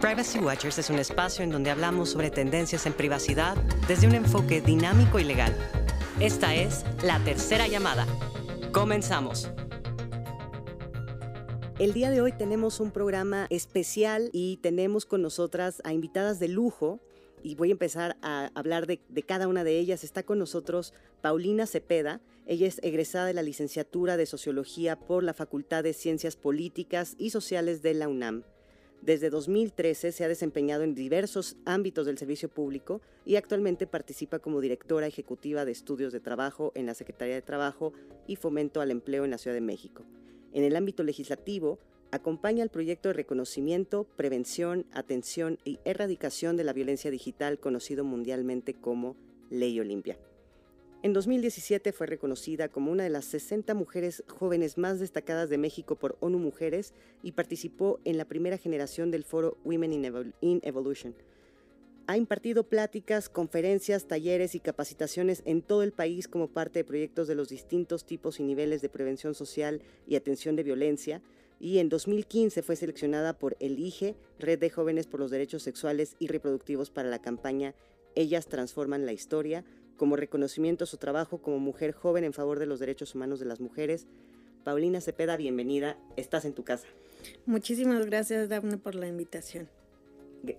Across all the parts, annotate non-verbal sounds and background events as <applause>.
Privacy Watchers es un espacio en donde hablamos sobre tendencias en privacidad desde un enfoque dinámico y legal. Esta es la tercera llamada. Comenzamos. El día de hoy tenemos un programa especial y tenemos con nosotras a invitadas de lujo y voy a empezar a hablar de, cada una de ellas. Está con nosotros Paulina Cepeda. Ella es egresada de la licenciatura de Sociología por la Facultad de Ciencias Políticas y Sociales de la UNAM. Desde 2013 se ha desempeñado en diversos ámbitos del servicio público y actualmente participa como directora ejecutiva de estudios de trabajo en la Secretaría de Trabajo y Fomento al Empleo en la Ciudad de México. En el ámbito legislativo, acompaña el proyecto de reconocimiento, prevención, atención y erradicación de la violencia digital conocido mundialmente como Ley Olimpia. En 2017 fue reconocida como una de las 60 mujeres jóvenes más destacadas de México por ONU Mujeres y participó en la primera generación del foro Women in Evolution. Ha impartido pláticas, conferencias, talleres y capacitaciones en todo el país como parte de proyectos de los distintos tipos y niveles de prevención social y atención de violencia, y en 2015 fue seleccionada por Elige, Red de Jóvenes por los Derechos Sexuales y Reproductivos para la campaña Ellas Transforman la Historia, como reconocimiento a su trabajo como mujer joven en favor de los derechos humanos de las mujeres. Paulina Cepeda, bienvenida, estás en tu casa. Muchísimas gracias, Daphne, por la invitación.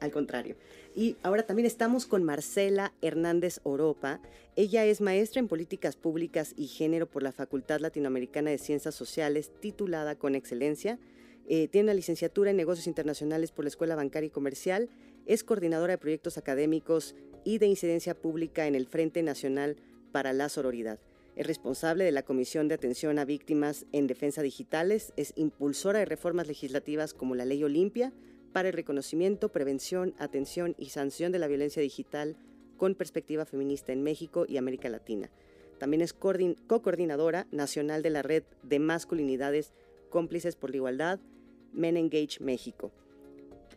Al contrario. Y ahora también estamos con Marcela Hernández Oropa. Ella es maestra en políticas públicas y género por la Facultad Latinoamericana de Ciencias Sociales, titulada con excelencia. Eh, tiene una licenciatura en negocios internacionales por la Escuela Bancaria y Comercial. Es coordinadora de proyectos académicos y de incidencia pública en el Frente Nacional para la Sororidad. Es responsable de la Comisión de Atención a Víctimas en Defensa Digitales, es impulsora de reformas legislativas como la Ley Olimpia para el reconocimiento, prevención, atención y sanción de la violencia digital con perspectiva feminista en México y América Latina. También es co-coordinadora nacional de la Red de Masculinidades Cómplices por la Igualdad, Men Engage México.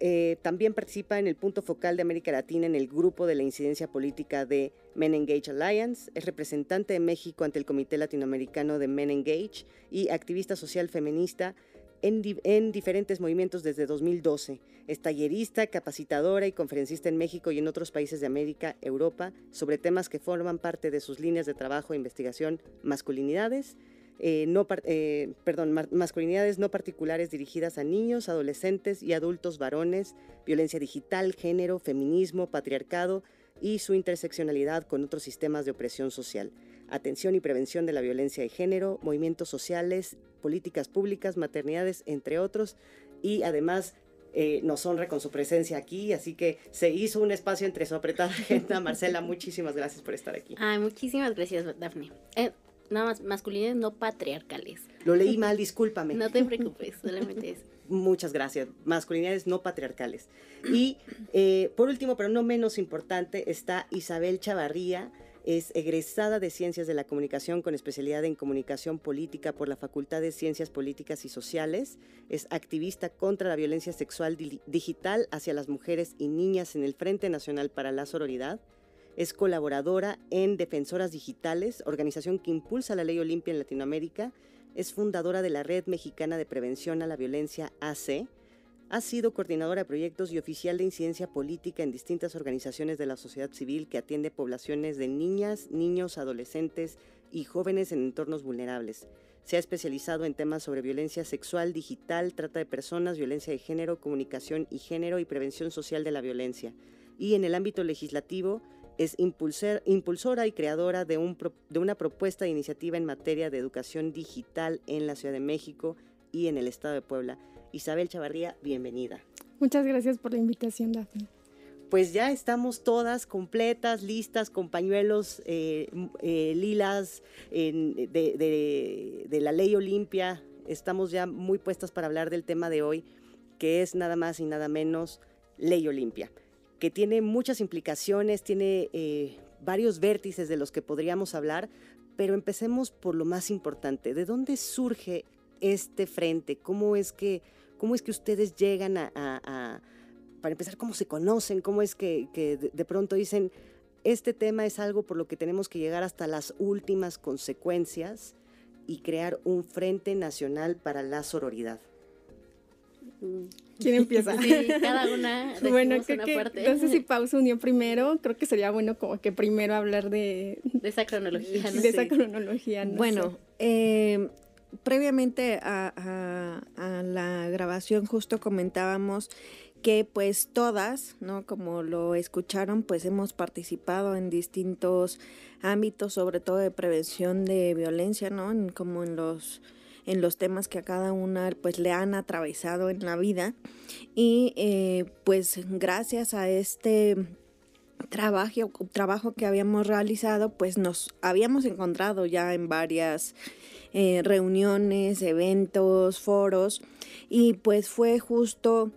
Eh, también participa en el punto focal de América Latina en el grupo de la incidencia política de Men Engage Alliance, es representante de México ante el Comité Latinoamericano de Men Engage y activista social feminista en, en, diferentes movimientos desde 2012. Es tallerista, capacitadora y conferencista en México y en otros países de América, Europa, sobre temas que forman parte de sus líneas de trabajo e investigación, masculinidades, eh, no, eh, perdón, masculinidades no particulares dirigidas a niños, adolescentes y adultos varones, violencia digital, género, feminismo, patriarcado y su interseccionalidad con otros sistemas de opresión social, atención y prevención de la violencia de género, movimientos sociales, políticas públicas, maternidades, entre otros, y además eh, nos honra con su presencia aquí, así que se hizo un espacio entre su apretada agenda. Marcela, muchísimas gracias por estar aquí. Ay, muchísimas gracias, Daphne nada más masculinidades no patriarcales. Lo leí mal, discúlpame. no te preocupes, solamente eso. <laughs> Muchas gracias. Masculinidades no patriarcales. Y eh, por último, pero no menos importante, está Isabel Chavarría. Es egresada de Ciencias de la Comunicación con especialidad en Comunicación Política por la Facultad de Ciencias Políticas y Sociales. Es activista contra la violencia sexual digital hacia las mujeres y niñas en el Frente Nacional para la Sororidad es colaboradora en Defensoras Digitales, organización que impulsa la ley Olimpia en Latinoamérica. Es fundadora de la Red Mexicana de Prevención a la Violencia AC. Ha sido coordinadora de proyectos y oficial de incidencia política en distintas organizaciones de la sociedad civil que atiende poblaciones de niñas, niños, adolescentes y jóvenes en entornos vulnerables. Se ha especializado en temas sobre violencia sexual, digital, trata de personas, violencia de género, comunicación y género y prevención social de la violencia. Y en el ámbito legislativo es impulsora y creadora de, un, de una propuesta de iniciativa en materia de educación digital en la Ciudad de México y en el Estado de Puebla. Isabel Chavarría, bienvenida. Muchas gracias por la invitación, Daphne. Pues ya estamos todas completas, listas, con pañuelos eh, eh, lilas de, de la ley Olimpia. Estamos ya muy puestas para hablar del tema de hoy, que es nada más y nada menos ley Olimpia que tiene muchas implicaciones, tiene eh, varios vértices de los que podríamos hablar, pero empecemos por lo más importante. ¿De dónde surge este frente? ¿Cómo es que, cómo es que ustedes llegan a, para empezar, cómo se conocen? ¿Cómo es que, de, pronto dicen, este tema es algo por lo que tenemos que llegar hasta las últimas consecuencias y crear un Frente Nacional para la Sororidad? ¿Quién empieza? Sí, cada una <laughs> bueno, creo una que, parte. no sé si <laughs> Pausa unió primero, creo que sería bueno como que primero hablar de, De esa cronología, <laughs> ¿no? de esa cronología. no bueno, sé. eh, previamente a, a- a la grabación justo comentábamos que pues todas, ¿no? Como lo escucharon, pues hemos participado en distintos ámbitos, sobre todo de prevención de violencia, ¿no? En- como en los en los temas que a cada una pues le han atravesado en la vida. Y eh, pues gracias a este trabajo, trabajo que habíamos realizado, pues nos habíamos encontrado ya en varias eh, reuniones, eventos, foros, y pues fue justo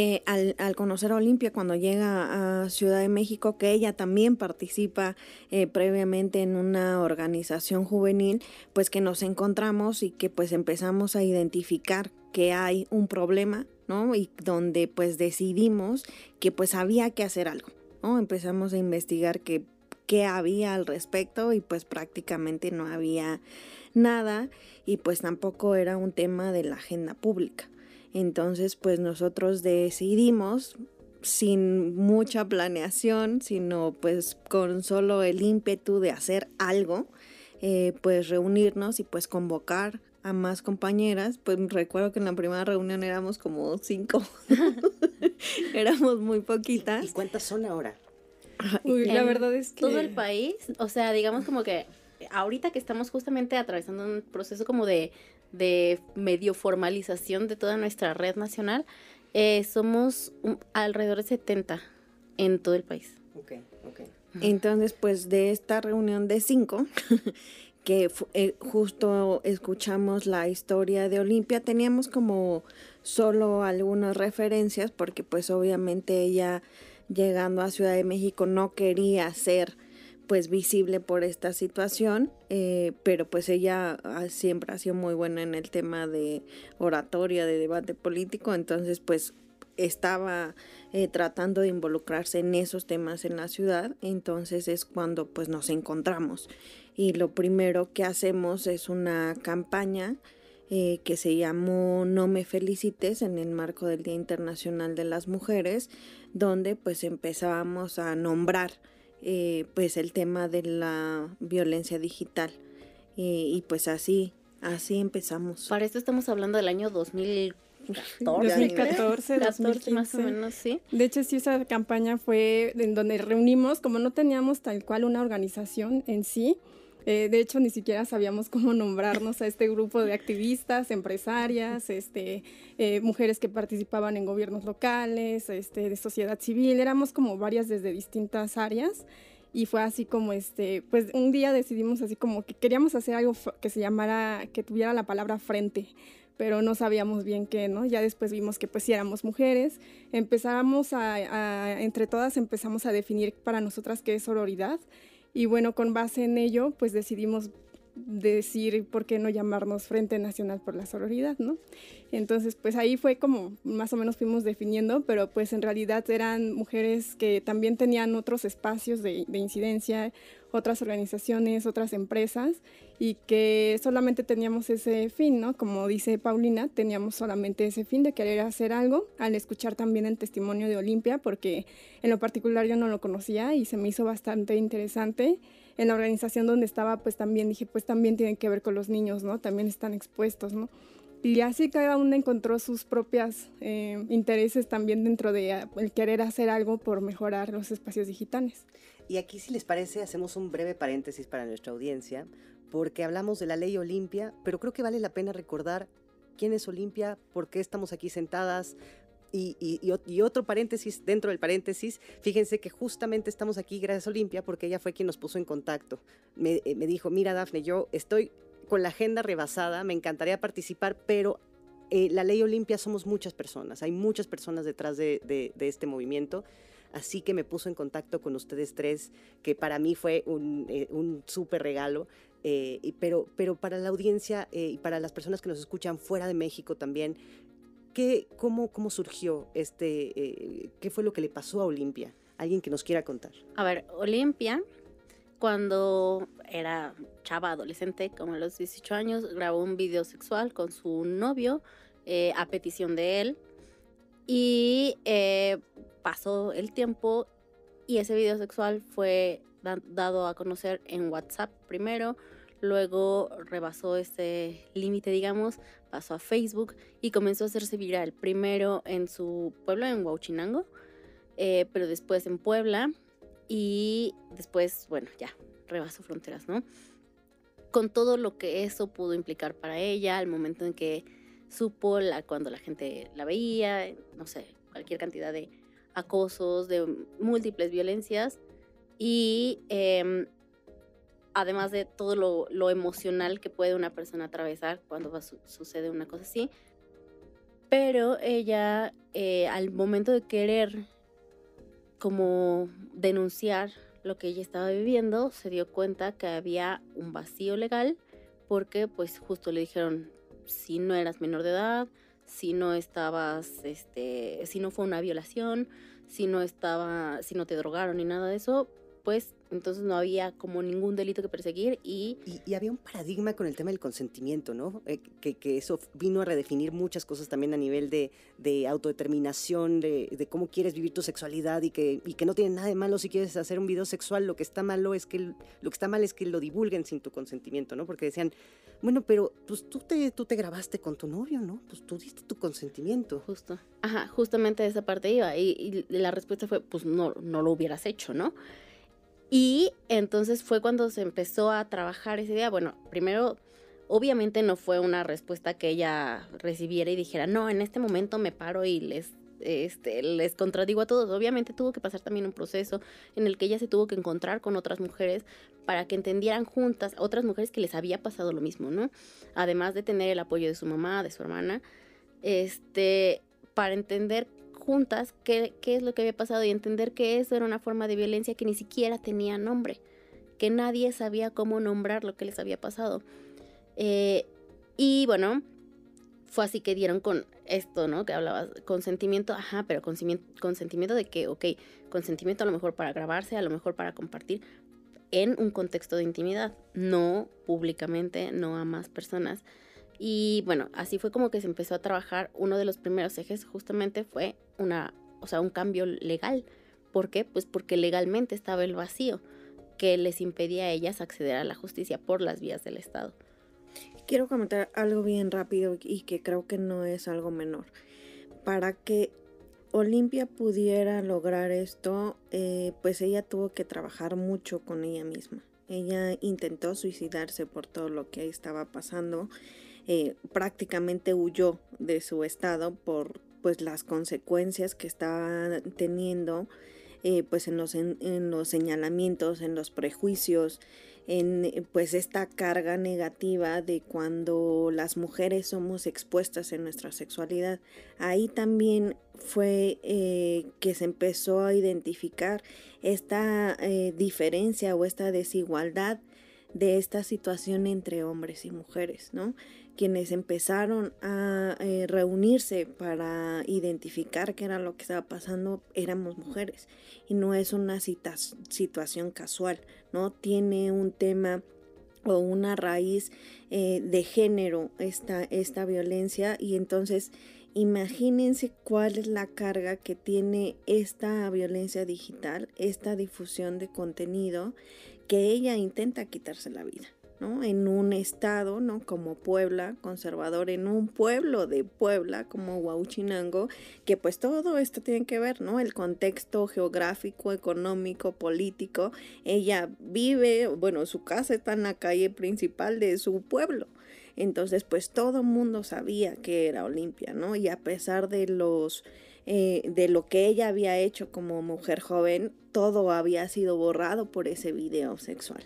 eh, al, conocer a Olimpia cuando llega a Ciudad de México, que ella también participa eh, previamente en una organización juvenil, pues que nos encontramos y que pues empezamos a identificar que hay un problema, ¿no? Y donde pues decidimos que pues había que hacer algo, ¿no? Empezamos a investigar qué, qué había al respecto y pues prácticamente no había nada y pues tampoco era un tema de la agenda pública. Entonces pues nosotros decidimos sin mucha planeación, sino pues con solo el ímpetu de hacer algo, eh, pues reunirnos y pues convocar a más compañeras. Pues recuerdo que en la primera reunión éramos como cinco, <laughs> <laughs> éramos muy ¿Y poquitas. cuántas son ahora? Uy, la verdad es que... Todo el país, o sea, digamos como que ahorita que estamos justamente atravesando un proceso como de, de medio formalización de toda nuestra red nacional, eh, somos un- alrededor de 70 en todo el país. Ok, ok. Entonces, pues de esta reunión de cinco, <laughs> que eh, justo escuchamos la historia de Olimpia, teníamos como solo algunas referencias, porque pues obviamente ella llegando a Ciudad de México no quería ser pues visible por esta situación, eh, pero pues ella siempre ha sido muy buena en el tema de oratoria, de debate político, entonces pues estaba eh, tratando de involucrarse en esos temas en la ciudad, entonces es cuando pues nos encontramos. Y lo primero que hacemos es una campaña eh, que se llamó No me felicites en el marco del Día Internacional de las Mujeres, donde pues empezábamos a nombrar eh, pues el tema de la violencia digital Eh, y pues así, así empezamos. Para esto estamos hablando del año 2014. 2014, 14 más o 2015. menos, sí. De hecho, sí, esa campaña fue en donde reunimos, como no teníamos tal cual una organización en sí, eh, de hecho ni siquiera sabíamos cómo nombrarnos a este grupo de activistas, empresarias, este, eh, mujeres que participaban en gobiernos locales, este, de sociedad civil, éramos como varias desde distintas áreas. Y fue así como este, pues un día decidimos así como que queríamos hacer algo que se llamara, que tuviera la palabra frente, pero no sabíamos bien qué, ¿no? Ya después vimos que pues sí éramos mujeres, empezamos a, a- entre todas empezamos a definir para nosotras qué es sororidad y bueno, con base en ello pues decidimos decir por qué no llamarnos Frente Nacional por la Sororidad, ¿no? Entonces, pues ahí fue como más o menos fuimos definiendo, pero pues en realidad eran mujeres que también tenían otros espacios de, de incidencia, otras organizaciones, otras empresas, y que solamente teníamos ese fin, ¿no? Como dice Paulina, teníamos solamente ese fin de querer hacer algo, al escuchar también el testimonio de Olimpia, porque en lo particular yo no lo conocía y se me hizo bastante interesante. En la organización donde estaba, pues también dije, pues también tienen que ver con los niños, ¿no? También están expuestos, ¿no? Y así cada una encontró sus propias eh, intereses también dentro de ah, el querer hacer algo por mejorar los espacios digitales. Y aquí, si les parece, hacemos un breve paréntesis para nuestra audiencia, porque hablamos de la ley Olimpia, pero creo que vale la pena recordar quién es Olimpia, por qué estamos aquí sentadas. Y, y- y ot- y otro paréntesis dentro del paréntesis, fíjense que justamente estamos aquí gracias a Olimpia porque ella fue quien nos puso en contacto. Me, eh, me dijo, mira Dafne, yo estoy con la agenda rebasada, me encantaría participar, pero eh, la ley Olimpia somos muchas personas, hay muchas personas detrás de, este movimiento, así que me puso en contacto con ustedes tres, que para mí fue un, eh, súper regalo, eh, pero para la audiencia eh, y para las personas que nos escuchan fuera de México también, ¿qué, cómo, ¿cómo surgió este, eh, qué fue lo que le pasó a Olimpia? Alguien que nos quiera contar. A ver, Olimpia, cuando era chava adolescente, como a los 18 años, grabó un video sexual con su novio eh, a petición de él. Y eh, pasó el tiempo y ese video sexual fue dado a conocer en WhatsApp primero, luego rebasó ese límite, digamos, pasó a Facebook y comenzó a hacerse viral, primero en su pueblo, en Huachinango, eh, pero después en Puebla y después, bueno, ya, rebasó fronteras, ¿no? Con todo lo que eso pudo implicar para ella, al momento en que supo cuando la gente la veía, no sé, cualquier cantidad de acosos, de múltiples violencias y em, además de todo lo, emocional que puede una persona atravesar cuando sucede una cosa así. Pero ella, eh, al momento de querer como denunciar lo que ella estaba viviendo, se dio cuenta que había un vacío legal porque pues justo le dijeron, si no eras menor de edad, si no estabas, este, si no fue una violación, si no estaba, si no te drogaron ni nada de eso, pues entonces no había como ningún delito que perseguir y... Y, había un paradigma con el tema del consentimiento, ¿no? Eh, que, que, eso vino a redefinir muchas cosas también a nivel de, de autodeterminación, de, de, cómo quieres vivir tu sexualidad y que, y que no tiene nada de malo si quieres hacer un video sexual, lo que está malo es que, lo que está mal es que lo divulguen sin tu consentimiento, ¿no? Porque decían, bueno, pero pues tú te, tú te grabaste con tu novio, ¿no? Pues tú diste tu consentimiento. Justo. Ajá, justamente esa parte iba y, y la respuesta fue, pues no, no lo hubieras hecho, ¿no? Y entonces fue cuando se empezó a trabajar ese día. Bueno, primero, obviamente no fue una respuesta que ella recibiera y dijera, no, en este momento me paro y les, este, les contradigo a todos. Obviamente tuvo que pasar también un proceso en el que ella se tuvo que encontrar con otras mujeres para que entendieran juntas, otras mujeres que les había pasado lo mismo, ¿no? Además de tener el apoyo de su mamá, de su hermana, este, para entender juntas qué, es lo que había pasado y entender que eso era una forma de violencia que ni siquiera tenía nombre, que nadie sabía cómo nombrar lo que les había pasado. Eh, y bueno, fue así que dieron con esto, ¿no? Que hablabas, consentimiento, ajá, pero consentimiento de que, ok, consentimiento a lo mejor para grabarse, a lo mejor para compartir en un contexto de intimidad, no públicamente, no a más personas. Y bueno, así fue como que se empezó a trabajar. Uno de los primeros ejes justamente fue una, o sea, un cambio legal. ¿Por qué? Pues porque legalmente estaba el vacío que les impedía a ellas acceder a la justicia por las vías del Estado. Quiero comentar algo bien rápido y que creo que no es algo menor. Para que Olimpia pudiera lograr esto, eh, pues ella tuvo que trabajar mucho con ella misma. Ella intentó suicidarse por todo lo que estaba pasando eh, prácticamente huyó de su estado por pues las consecuencias que estaba teniendo eh, pues en los, en, los señalamientos, en los prejuicios, en eh, pues esta carga negativa de cuando las mujeres somos expuestas en nuestra sexualidad. Ahí también fue que se empezó a identificar esta diferencia o esta desigualdad de esta situación entre hombres y mujeres, ¿no? Quienes empezaron a eh, reunirse para identificar qué era lo que estaba pasando éramos mujeres y no es una situación casual, ¿no? Tiene un tema o una raíz eh, de género esta, esta violencia y entonces imagínense cuál es la carga que tiene esta violencia digital, esta difusión de contenido que ella intenta quitarse la vida. En un estado, ¿no? Como Puebla, conservador, en un pueblo de Puebla como Huauchinango, que pues todo esto tiene que ver, ¿no? El contexto geográfico, económico, político. Ella vive, bueno, su casa está en la calle principal de su pueblo. Entonces, pues todo mundo sabía que era Olimpia, ¿no? Y a pesar de los... Eh, de lo que ella había hecho como mujer joven, todo había sido borrado por ese video sexual.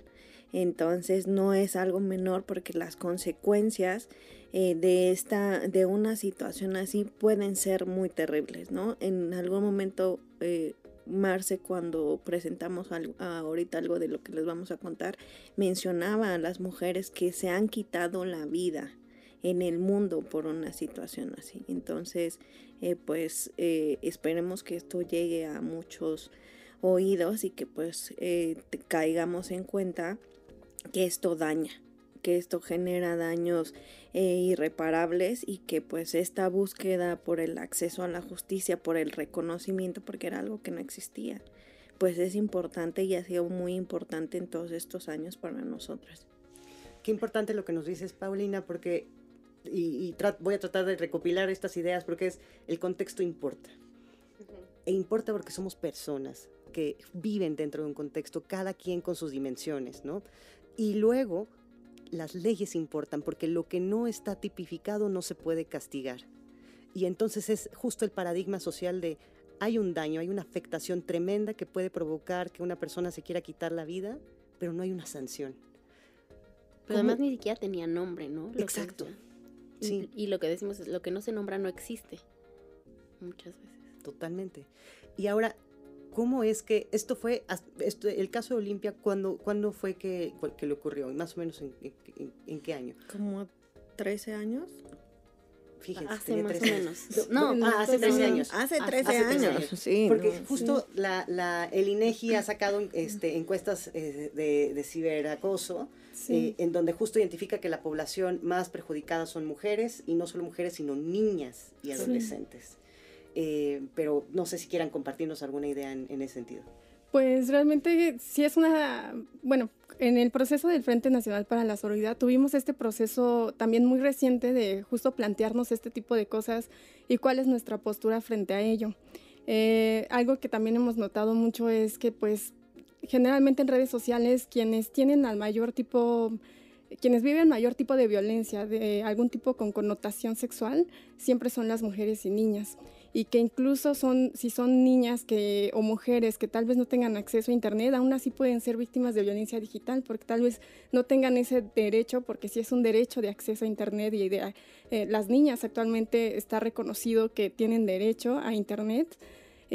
Entonces no es algo menor porque las consecuencias eh, de esta, de una situación así pueden ser muy terribles, ¿no? En algún momento, eh, Marce, cuando presentamos ahorita algo de lo que les vamos a contar, mencionaba a las mujeres que se han quitado la vida en el mundo por una situación así. Entonces, eh, pues esperemos que esto llegue a muchos oídos y que pues caigamos en cuenta que esto daña, que esto genera daños eh, irreparables y que pues esta búsqueda por el acceso a la justicia, por el reconocimiento, porque era algo que no existía, pues es importante y ha sido muy importante en todos estos años para nosotras. Qué importante lo que nos dices, Paulina, porque, y, voy a tratar de recopilar estas ideas, porque es, el contexto importa. E importa porque somos personas que viven dentro de un contexto, cada quien con sus dimensiones, ¿no? Y luego, las leyes importan, porque lo que no está tipificado no se puede castigar. Y entonces es justo el paradigma social de hay un daño, hay una afectación tremenda que puede provocar que una persona se quiera quitar la vida, pero no hay una sanción. Pero además ni siquiera tenía nombre, ¿no? Exacto. sí. Y, lo que decimos es, lo que no se nombra no existe. Muchas veces. Totalmente. Y ahora, ¿cómo es que esto fue, el caso de Olimpia, ¿cuándo, ¿cuándo fue que, que le ocurrió? Más o menos en, qué año? Como 13 años. Fíjense, hace más o menos. No, ah, hace 13 años. Hace 13 años. Sí, Porque justo La, la, el INEGI ha sacado este, encuestas eh, de, de, ciberacoso, eh, en donde justo identifica que la población más perjudicada son mujeres, y no solo mujeres, sino niñas y adolescentes. Eh, pero no sé si quieran compartirnos alguna idea en, ese sentido. Pues realmente sí es una, bueno, en el proceso del Frente Nacional para la Sororidad tuvimos este proceso también muy reciente de justo plantearnos este tipo de cosas y cuál es nuestra postura frente a ello. Eh, algo que también hemos notado mucho es que pues generalmente en redes sociales quienes tienen al mayor tipo quienes viven mayor tipo de violencia, de algún tipo con connotación sexual, siempre son las mujeres y niñas y que incluso son, si son niñas que, o mujeres que tal vez no tengan acceso a Internet, aún así pueden ser víctimas de violencia digital porque tal vez no tengan ese derecho, porque sí es un derecho de acceso a Internet y de, eh, las niñas actualmente está reconocido que tienen derecho a Internet.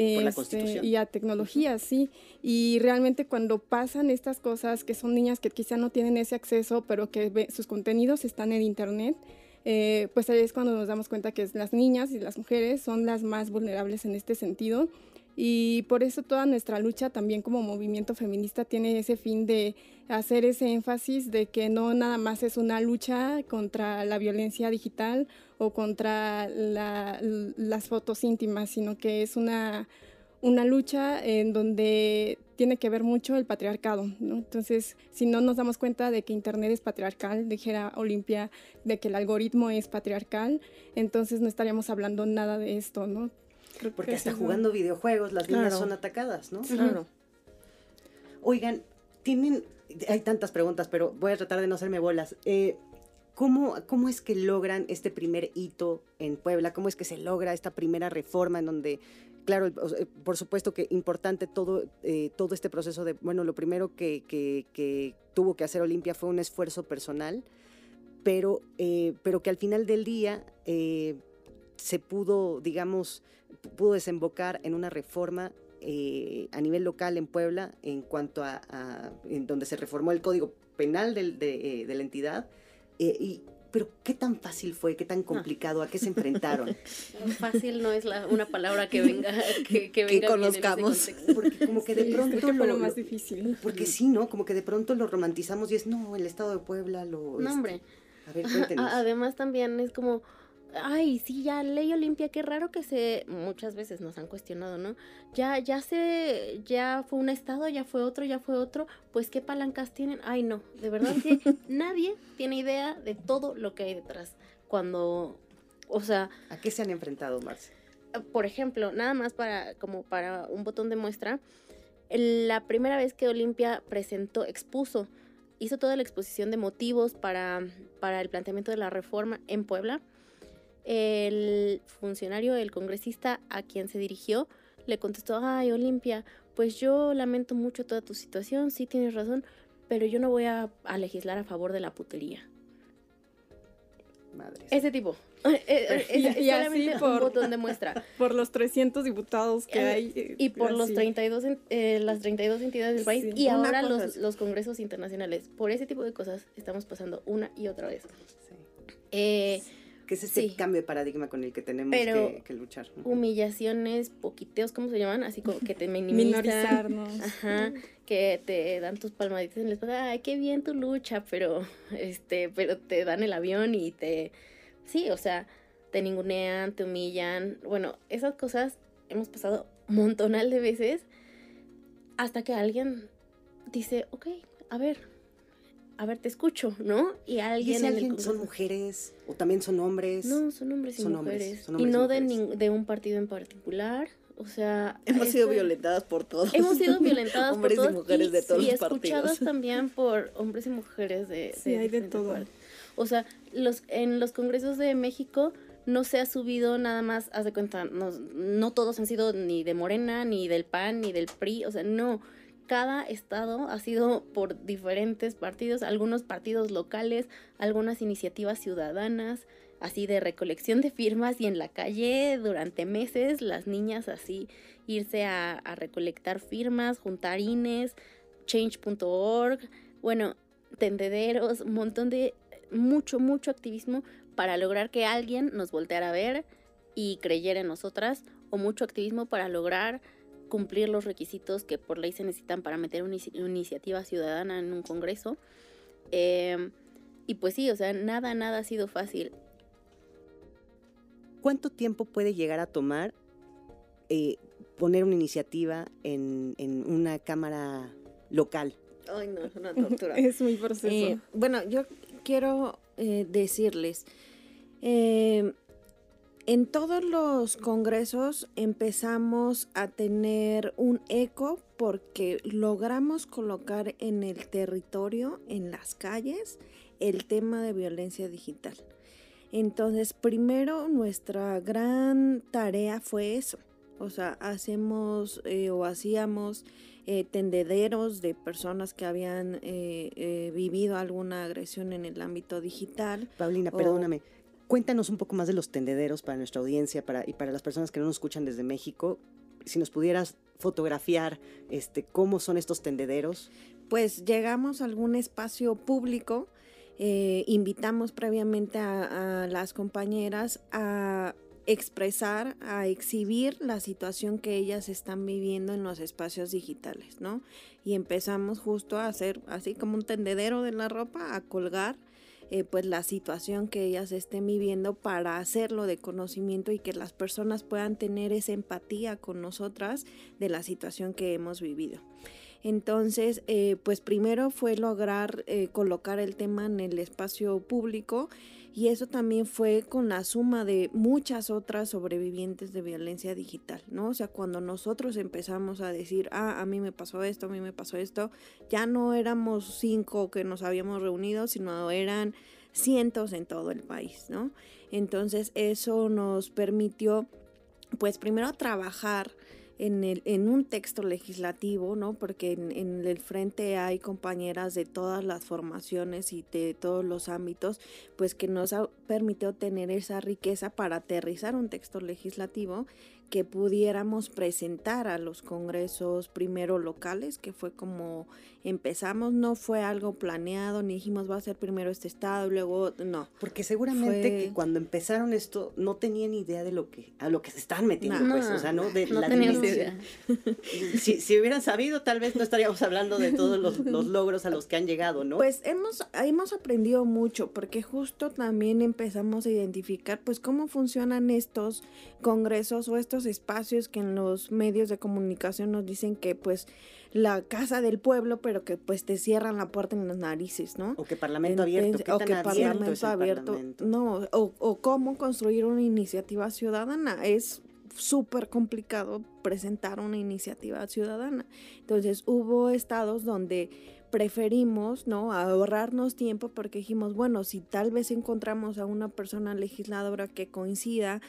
Este, y a tecnología, sí. Y realmente cuando pasan estas cosas, que son niñas que quizá no tienen ese acceso, pero que sus contenidos están en Internet, eh, pues ahí es cuando nos damos cuenta que las niñas y las mujeres son las más vulnerables en este sentido. Y por eso toda nuestra lucha también como movimiento feminista tiene ese fin de hacer ese énfasis de que no nada más es una lucha contra la violencia digital o contra las fotos íntimas, sino que es una, una lucha en donde tiene que ver mucho el patriarcado, ¿no? Entonces, si no nos damos cuenta de que Internet es patriarcal, dijera Olimpia, de que el algoritmo es patriarcal, entonces no estaríamos hablando nada de esto, ¿no? Porque hasta jugando videojuegos las niñas son atacadas, ¿no? Claro. Oigan, tienen, hay tantas preguntas, pero voy a tratar de no hacerme bolas. Eh, ¿Cómo, ¿Cómo es que logran este primer hito en Puebla? ¿Cómo es que se logra esta primera reforma en donde claro, por supuesto que importante todo, eh, todo este proceso de, bueno, lo primero que, tuvo que hacer Olimpia fue un esfuerzo personal, pero, eh, pero que al final del día eh, se pudo, digamos, pudo desembocar en una reforma a nivel local en Puebla en cuanto a, en donde se reformó el código penal de, de la entidad y pero ¿qué tan fácil fue? ¿Qué tan complicado? ¿A qué se enfrentaron? <laughs> fácil no es una palabra <laughs> que venga que, que, conozcamos. porque como que de pronto lo, lo, más difícil. Porque sí, ¿no? Como que de pronto lo romantizamos y es, no, el estado de Puebla lo... No, este, hombre. A ver, cuéntenos. Además también es como ay, sí, ya ley Olimpia, qué raro que se, muchas veces nos han cuestionado, ¿no? Ya, ya se, ya fue un estado, ya fue otro, ya fue otro, pues qué palancas tienen. Ay, no, de verdad que <laughs> nadie tiene idea de todo lo que hay detrás. Cuando, o sea... ¿A qué se han enfrentado, Marce? Por ejemplo, nada más para, como para un botón de muestra, la primera vez que Olimpia presentó, expuso, hizo toda la exposición de motivos para, para el planteamiento de la reforma en Puebla, el funcionario, el congresista a quien se dirigió, le contestó, ay, Olimpia, pues yo lamento mucho toda tu situación, sí tienes razón, pero yo no voy a, legislar a favor de la putería. Madre. Ese tipo. <laughs> Eh, eh, <laughs> y, así por, botón de muestra. <laughs> Por los 300 diputados que eh, hay. Y por los 32, las 32 entidades del país. y ahora los, los, congresos internacionales. Por ese tipo de cosas estamos pasando una y otra vez. Sí. Que es Sí. cambio de paradigma con el que tenemos Pero que, que luchar. Humillaciones, poquiteos, ¿cómo se llaman? Así como que te <laughs> minimizan. Minorizarnos. Ajá, que te dan tus palmaditas en la espalda, ay, qué bien tu lucha, pero, este, pero te dan el avión y te, sí, o sea, te ningunean, te humillan, bueno, esas cosas hemos pasado un montonal de veces hasta que alguien dice, ok, a ver, a ver, te escucho, ¿no? Y ¿Y alguien... en el alguien son mujeres o también son hombres? No, son hombres y Son hombres, mujeres. son y hombres y no de, mujeres. de un partido en particular. O sea, Hemos sido violentadas por todos. Hemos sido <laughs> violentadas Hombres y por todos mujeres de todos y los escuchadas partidos. <laughs> también por hombres y mujeres de, Sí, hay de todo. partes. O sea, los en los congresos de México no se ha subido nada más, haz de cuenta, no, no todos han sido ni de Morena, ni del PAN, ni del PRI, o sea, no. Cada estado ha sido por diferentes partidos, algunos partidos locales, algunas iniciativas ciudadanas, así de recolección de firmas y en la calle durante meses las niñas así irse a, recolectar firmas, juntar INES, change.org, bueno, tendederos, un montón de, mucho, mucho activismo para lograr que alguien nos volteara a ver y creyera en nosotras, o mucho activismo para lograr cumplir los requisitos que por ley se necesitan para meter una inici- iniciativa ciudadana en un congreso. Eh, y pues sí, o sea, nada, nada ha sido fácil. ¿Cuánto tiempo puede llegar a tomar eh, poner una iniciativa en, en una cámara local? Ay, no, es una <laughs> tortura. Es mi proceso. Eh, bueno, yo quiero eh, decirles, eh, en todos los congresos empezamos a tener un eco porque logramos colocar en el territorio, en las calles, el tema de violencia digital. Entonces, primero nuestra gran tarea fue eso. O sea, hacemos eh, o hacíamos eh, tendederos de personas que habían eh, eh, vivido alguna agresión en el ámbito digital. Paulina, O- perdóname. Cuéntanos un poco más de los tendederos para nuestra audiencia y para las personas que no nos escuchan desde México. Si nos pudieras fotografiar este, cómo son estos tendederos. Pues llegamos a algún espacio público, eh, invitamos previamente a, a las compañeras a expresar, a exhibir la situación que ellas están viviendo en los espacios digitales, ¿no? Y empezamos justo a hacer así como un tendedero de la ropa, a colgar eh, pues la situación que ellas estén viviendo para hacerlo de conocimiento y que las personas puedan tener esa empatía con nosotras de la situación que hemos vivido. Entonces, eh, pues primero fue lograr eh, colocar el tema en el espacio público y eso también fue con la suma de muchas otras sobrevivientes de violencia digital, ¿no? O sea, cuando nosotros empezamos a decir, ah, a mí me pasó esto, a mí me pasó esto, ya no éramos cinco que nos habíamos reunido, sino eran cientos en todo el país, ¿no? Entonces eso nos permitió, pues primero trabajar en, el, en un texto legislativo, ¿no? Porque en, en, el frente hay compañeras de todas las formaciones y de todos los ámbitos, pues que nos ha permitido tener esa riqueza para aterrizar un texto legislativo que pudiéramos presentar a los congresos primero locales, que fue como empezamos, no fue algo planeado, ni dijimos va a ser primero este estado, luego no. Porque seguramente Fue- que cuando empezaron esto no tenían idea de lo que a lo que se estaban metiendo, No, pues, o sea, no de no la idea. <laughs> Si, si hubieran sabido, tal vez no estaríamos hablando de todos los, los logros a los que han llegado, ¿no? Pues hemos, hemos aprendido mucho porque justo también empezamos a identificar pues cómo funcionan estos congresos o estos espacios que en los medios de comunicación nos dicen que pues la casa del pueblo pero que pues te cierran la puerta en las narices, ¿no? o que parlamento abierto, ¿qué o tan que abierto parlamento es el abierto, parlamento? no, o, o cómo construir una iniciativa ciudadana, es súper complicado presentar una iniciativa ciudadana. Entonces hubo estados donde preferimos, ¿no? Ahorrarnos tiempo porque dijimos, bueno, si tal vez encontramos a una persona legisladora que coincida,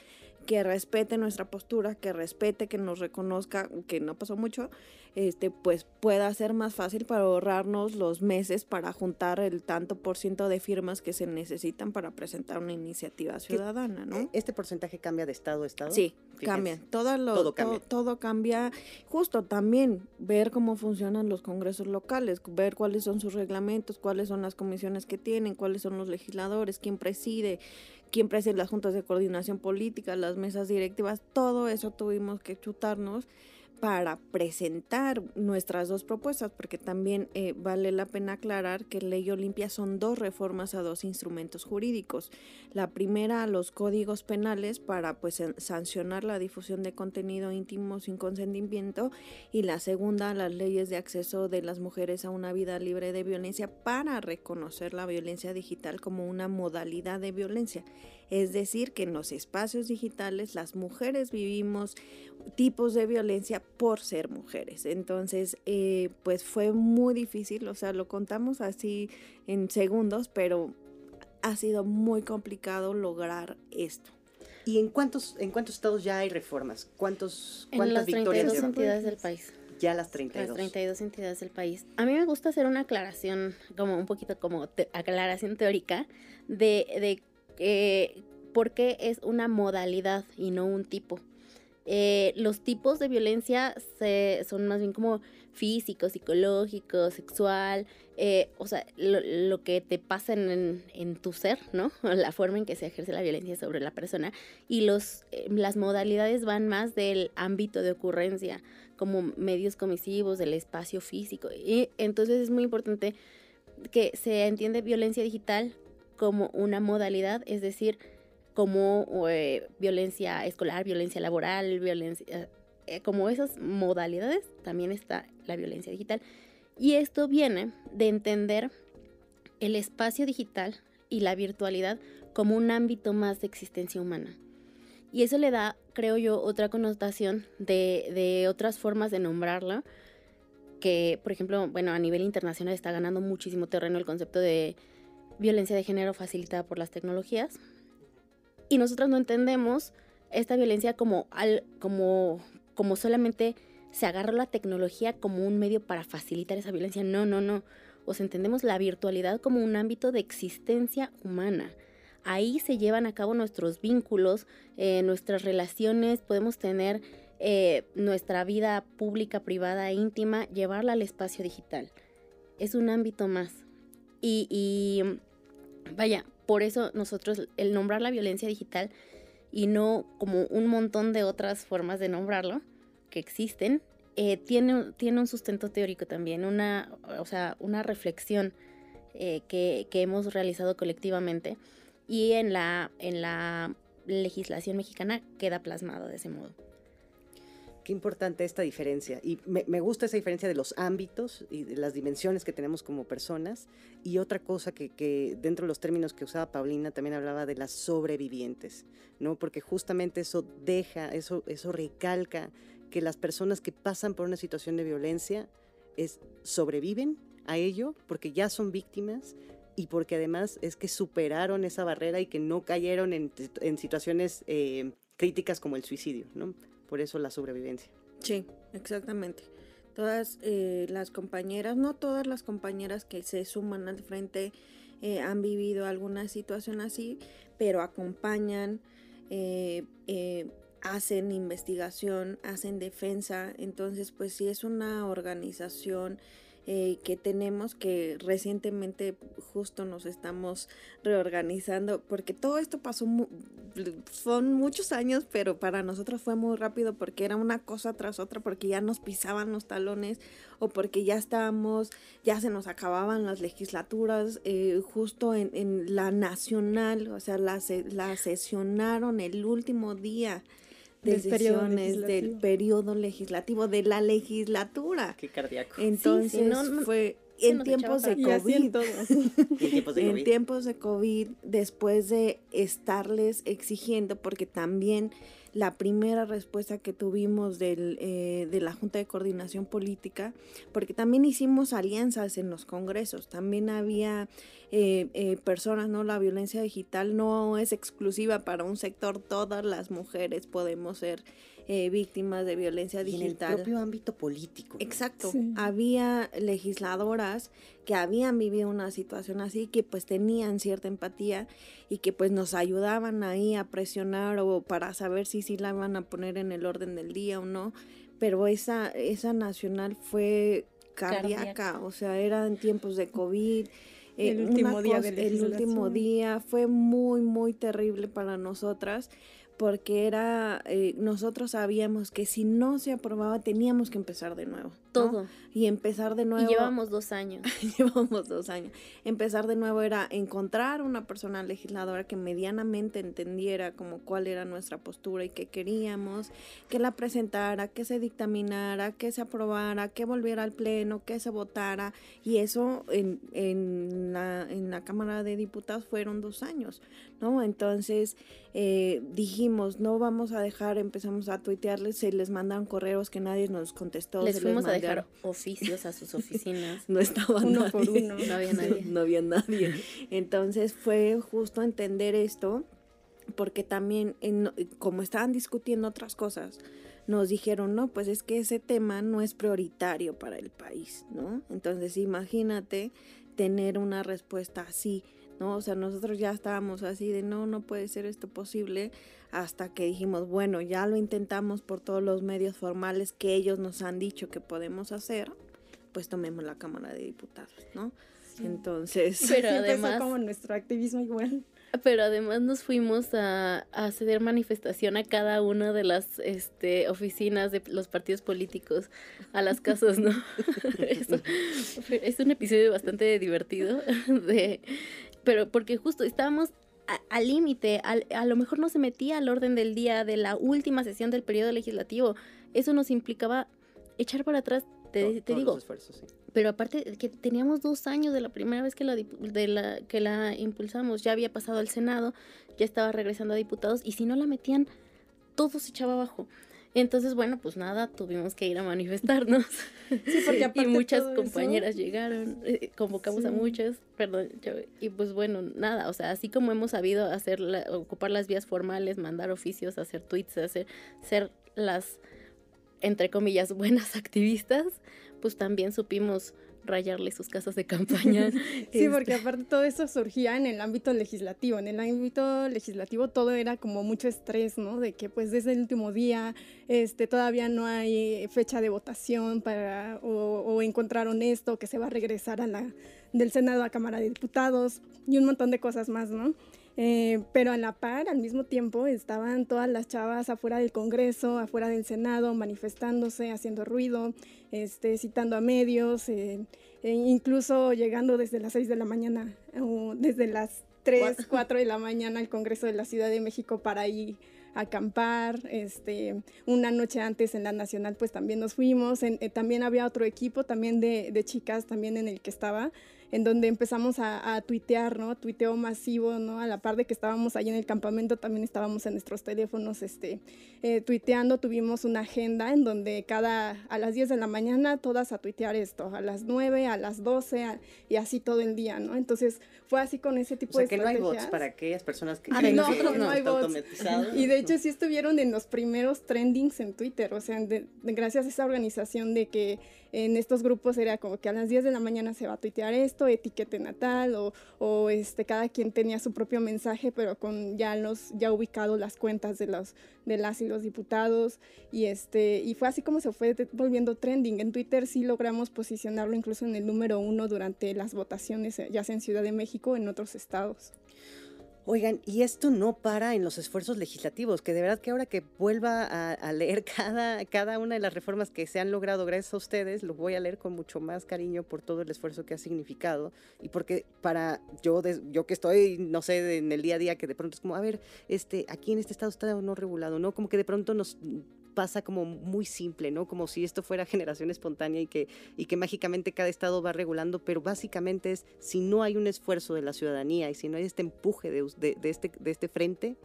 que respete nuestra postura, que respete, que nos reconozca, que no pasó mucho, este, pues pueda ser más fácil para ahorrarnos los meses para juntar el tanto por ciento de firmas que se necesitan para presentar una iniciativa ciudadana, ¿no? ¿Este porcentaje cambia de estado a estado? Sí. Todo, lo, todo, cambia. todo, cambia. Justo también ver cómo funcionan los congresos locales, ver cuáles son sus reglamentos, cuáles son las comisiones que tienen, cuáles son los legisladores, quién preside, quién preside las juntas de coordinación política, las mesas directivas, todo eso tuvimos que chutarnos para presentar nuestras dos propuestas, porque también eh, vale la pena aclarar que Ley Olimpia son dos reformas a dos instrumentos jurídicos. La primera a los códigos penales para pues sancionar la difusión de contenido íntimo sin consentimiento y la segunda a las leyes de acceso de las mujeres a una vida libre de violencia para reconocer la violencia digital como una modalidad de violencia. Es decir, que en los espacios digitales las mujeres vivimos tipos de violencia por ser mujeres. Entonces, eh, pues fue muy difícil, o sea, lo contamos así en segundos, pero ha sido muy complicado lograr esto. ¿Y en cuántos, en cuántos estados ya hay reformas? ¿Cuántos, ¿Cuántas en las victorias 32 entidades del país. Ya las 32. Las 32 entidades del país. A mí me gusta hacer una aclaración, como un poquito como aclaración teórica, de, de eh, por qué es una modalidad y no un tipo. Eh, los tipos de violencia se, son más bien como físico, psicológico, sexual, eh, o sea, lo, que te pasa en, tu ser, ¿no? <laughs> La forma en que se ejerce la violencia sobre la persona. Y los, las modalidades van más del ámbito de ocurrencia, como medios comisivos, del espacio físico. Y entonces es muy importante que se entiende violencia digital como una modalidad, es decir, como eh, violencia escolar, violencia laboral, violencia, eh, como esas modalidades, también está la violencia digital. Y esto viene de entender el espacio digital y la virtualidad como un ámbito más de existencia humana. Y eso le da, creo yo, otra connotación de, de otras formas de nombrarlo, que, por ejemplo, bueno, a nivel internacional está ganando muchísimo terreno el concepto de violencia de género facilitada por las tecnologías, y nosotros no entendemos esta violencia como, al, como, como solamente se agarra la tecnología como un medio para facilitar esa violencia. No, no, no. O sea, entendemos la virtualidad como un ámbito de existencia humana. Ahí se llevan a cabo nuestros vínculos, eh, nuestras relaciones, podemos tener eh, nuestra vida pública, privada, íntima, llevarla al espacio digital. Es un ámbito más. Y vaya, por eso nosotros, el nombrar la violencia digital y no como un montón de otras formas de nombrarlo que existen, eh, tiene, tiene un sustento teórico también, una, o sea, una reflexión eh, que, que, hemos realizado colectivamente y en la, en la legislación mexicana queda plasmado de ese modo. Qué importante esta diferencia. Y me, gusta esa diferencia de los ámbitos y de las dimensiones que tenemos como personas. Y otra cosa que, dentro de los términos que usaba Paulina también hablaba de las sobrevivientes, ¿no? Porque justamente eso deja, eso, eso recalca que las personas que pasan por una situación de violencia es, sobreviven a ello porque ya son víctimas y porque además es que superaron esa barrera y que no cayeron en, situaciones eh, críticas como el suicidio, ¿no? Por eso la sobrevivencia. Sí, exactamente. Todas eh, las compañeras, no todas las compañeras que se suman al frente eh, han vivido alguna situación así, pero acompañan, eh, hacen investigación, hacen defensa, entonces pues sí es una organización eh, que tenemos que recientemente justo nos estamos reorganizando porque todo esto pasó son muchos años pero para nosotros fue muy rápido porque era una cosa tras otra porque ya nos pisaban los talones o porque ya estábamos ya se nos acababan las legislaturas eh, justo en, en, la nacional o sea la, la sesionaron el último día decisiones del periodo legislativo, de la legislatura. Qué cardíaco. Entonces fue <laughs> en tiempos, de COVID, en tiempos de COVID, después de estarles exigiendo, porque también la primera respuesta que tuvimos del, eh, de la Junta de Coordinación Política, porque también hicimos alianzas en los congresos, también había eh, eh, personas, ¿no? La violencia digital no es exclusiva para un sector, todas las mujeres podemos ser eh, víctimas de violencia digital. en el propio ámbito político. Exacto. Había legisladoras que habían vivido una situación así, que pues tenían cierta empatía y que pues nos ayudaban ahí a presionar o para saber si sí, sí la van a poner en el orden del día o no, pero esa, esa nacional fue cardíaca, o sea, era en tiempos de COVID. Eh, el último día El último día fue muy, muy terrible para nosotras porque era, eh, nosotros sabíamos que si no se aprobaba teníamos que empezar de nuevo. Todo. Y empezar de nuevo. Y llevamos dos años. <laughs> llevamos dos años. Empezar de nuevo era encontrar una persona legisladora que medianamente entendiera como cuál era nuestra postura y qué queríamos, que la presentara, que se dictaminara, que se aprobara, que volviera al pleno, que se votara. Y eso en, en, la, en la Cámara de Diputados fueron dos años, ¿no? Entonces eh, dijimos, no vamos a dejar, empezamos a tuitearles, se les mandan correos que nadie nos contestó. Les fuimos a dejar oficios a sus oficinas. <laughs> no estaban uno por uno, no había <laughs> nadie. No había nadie. Entonces fue justo entender esto, porque también, como estaban discutiendo otras cosas, nos dijeron, no, pues es que ese tema no es prioritario para el país, ¿no? Entonces imagínate tener una respuesta así, ¿no? O sea, nosotros ya estábamos así de, no, no puede ser esto posible, hasta que dijimos, bueno, ya lo intentamos por todos los medios formales que ellos nos han dicho que podemos hacer, pues tomemos la Cámara de Diputados, ¿no? Entonces, pero además como nuestro activismo igual. Pero además nos fuimos a, a hacer manifestación a cada una de las este, oficinas de los partidos políticos, a las casas, ¿no? <laughs> es un episodio bastante divertido, de, pero porque justo estábamos al límite, a lo mejor no se metía al orden del día de la última sesión del periodo legislativo. Eso nos implicaba echar para atrás te, digo. Pero aparte que teníamos dos años de la primera vez que la, de la, que la impulsamos, ya había pasado al Senado, ya estaba regresando a diputados y si no la metían, todo se echaba abajo. Entonces, bueno, pues nada, tuvimos que ir a manifestarnos. Sí, porque <laughs> y muchas compañeras llegaron, eh, convocamos a muchas, perdón, y pues bueno, nada, o sea, así como hemos sabido hacer ocupar las vías formales, mandar oficios, hacer tweets, hacer ser las entre comillas, buenas <laughs> activistas, pues también supimos rayarle sus casas de <laughs> campaña. sí, porque este aparte todo eso surgía en el ámbito legislativo. En el ámbito legislativo todo era como mucho estrés, ¿no? De que pues desde el último día este, todavía no hay fecha de votación para, o, o encontraron esto, que se va a regresar a la, del Senado a Cámara de Diputados y un montón de cosas más, ¿no? Eh, pero a la par, al mismo tiempo, estaban todas las chavas afuera del Congreso, afuera del Senado, manifestándose, haciendo ruido, este, citando a medios, eh, e incluso llegando desde las 6 de la mañana o desde las 3, 4 <laughs> de la mañana al Congreso de la Ciudad de México para ir a acampar. Este, una noche antes en la Nacional, pues también nos fuimos. Eh, también había otro equipo también de, de chicas también en el que estaba en donde empezamos a, tuitear, ¿no? Tuiteo masivo, ¿no? A la par de que estábamos ahí en el campamento, también estábamos en nuestros teléfonos, este, eh, tuiteando, tuvimos una agenda en donde cada, a las 10 de la mañana, todas a tuitear esto, a las 9, a las 12, y así todo el día, ¿no? Entonces, fue así con ese tipo o sea, de que no hay bots para aquellas personas que ah, no, no, hay bots. Y de hecho sí estuvieron en los primeros trendings en Twitter, o sea, gracias a esa organización de que en estos grupos era como que a las 10 de la mañana se va a tuitear esto, etiquete natal o, o este, cada quien tenía su propio mensaje, pero con ya los ya ubicados las cuentas de los de las y los diputados y este y fue así como se fue volviendo trending. En Twitter sí logramos posicionarlo incluso en el número uno durante las votaciones, ya sea en Ciudad de México o en otros estados. Oigan, y esto no para en los esfuerzos legislativos, que de verdad que ahora que vuelva a, leer <laughs> cada, cada una de las reformas que se han logrado gracias a ustedes, lo voy a leer con mucho más cariño por todo el esfuerzo que ha significado y porque para yo, yo que estoy, no sé, en el día a día, que de pronto es como, a ver, este, aquí en este estado está no regulado, ¿no? Como que de pronto nos pasa como muy simple, ¿no? Como si esto fuera generación espontánea y que, y que mágicamente cada estado va regulando, pero básicamente es si no hay un esfuerzo de la ciudadanía y si no hay este empuje de, de, este, de este frente,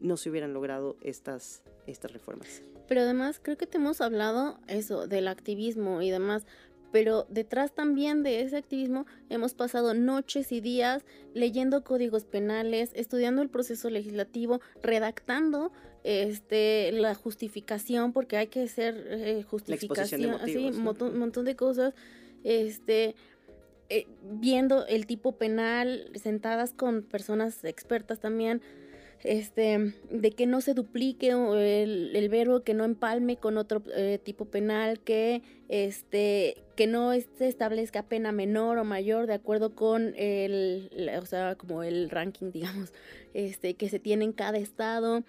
no se hubieran logrado estas, estas reformas. Pero además creo que te hemos hablado eso, del activismo y demás, pero detrás también de ese activismo hemos pasado noches y días leyendo códigos penales, estudiando el proceso legislativo, redactando este la justificación porque hay que hacer eh, justificación así un montón, de cosas este eh, viendo el tipo penal sentadas con personas expertas también este, de que no se duplique el, el verbo, que no empalme con otro eh, tipo penal, que, este, que no se establezca pena menor o mayor de acuerdo con el, o sea, como el ranking, <laughs> digamos, este, que se tiene en cada estado,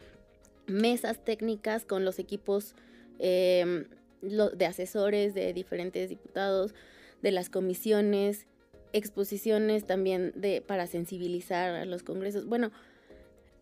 mesas técnicas con los equipos em, de asesores de diferentes diputados, de las comisiones, exposiciones también de, para sensibilizar a los congresos. Bueno,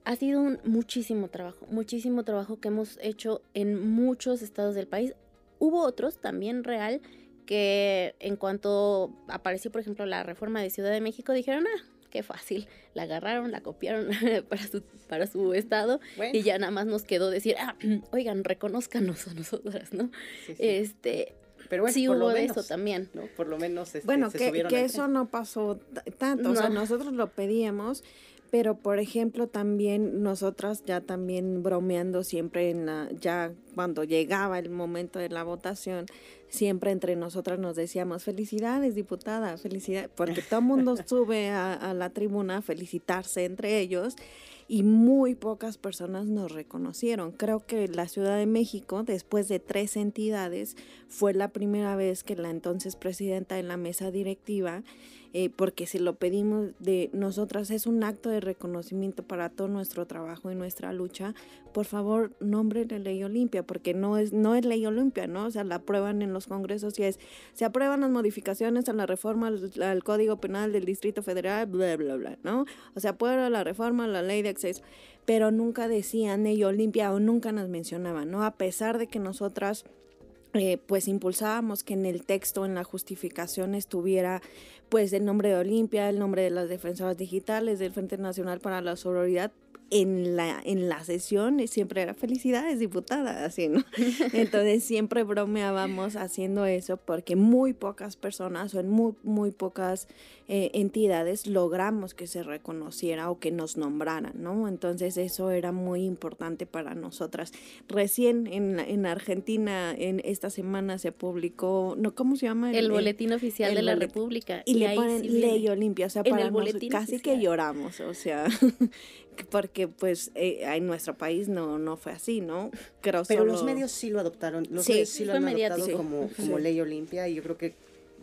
ha sido un muchísimo trabajo, muchísimo trabajo que hemos hecho en muchos estados del país. Hubo otros también real que en cuanto apareció, por ejemplo, la reforma de Ciudad de México, dijeron, ah, qué fácil, la agarraron, la copiaron <laughs> para su, para su estado y ya nada más nos quedó decir, ah, <clears throat> oigan, reconozcanos a nosotras, ¿no? Este, pero bueno, sí hubo eso también. ¿no? Por lo menos este, bueno, que, que eso no pasó tanto, o sea, nosotros lo pedíamos pero por ejemplo también nosotras ya también bromeando siempre en la, ya cuando llegaba el momento de la votación, siempre entre nosotras nos decíamos felicidades diputada, felicidades, porque todo el mundo <laughs> sube a, a la tribuna a felicitarse entre ellos y muy pocas personas nos reconocieron. Creo que la Ciudad de México, después de tres entidades, fue la primera vez que la entonces presidenta en la mesa directiva eh, porque si lo pedimos de nosotras es un acto de reconocimiento para todo nuestro trabajo y nuestra lucha, por favor, nombre de ley Olimpia, porque no es, no es ley Olimpia, ¿no? O sea, la aprueban en los congresos y es, se aprueban las modificaciones a la reforma al, Código Penal del Distrito Federal, bla, bla, bla, ¿no? O sea, aprueba la reforma a la ley de acceso, pero nunca decían ley Olimpia o nunca nos mencionaban, ¿no? A pesar de que nosotras... Eh, pues impulsábamos que en el texto, en la justificación estuviera pues el nombre de Olimpia, el nombre de las defensoras digitales, del Frente Nacional para la Sororidad, en la, en la sesión siempre era felicidades, diputada, así, ¿no? <laughs> Entonces siempre bromeábamos haciendo eso porque muy pocas personas o en muy, muy pocas eh, entidades logramos que se reconociera o que nos nombraran, ¿no? Entonces eso era muy importante para nosotras. Recién en, en Argentina, en esta semana se publicó, ¿no? ¿Cómo se llama? El, boletín oficial de la República. Y, le ponen ley Olimpia, o sea, para nosotros casi que lloramos, o sea, <laughs> porque pues eh, en nuestro país no, no fue así, ¿no? Creo Pero los medios sí lo adoptaron, los sí, medios sí lo han adoptado como, como ley Olimpia y yo creo que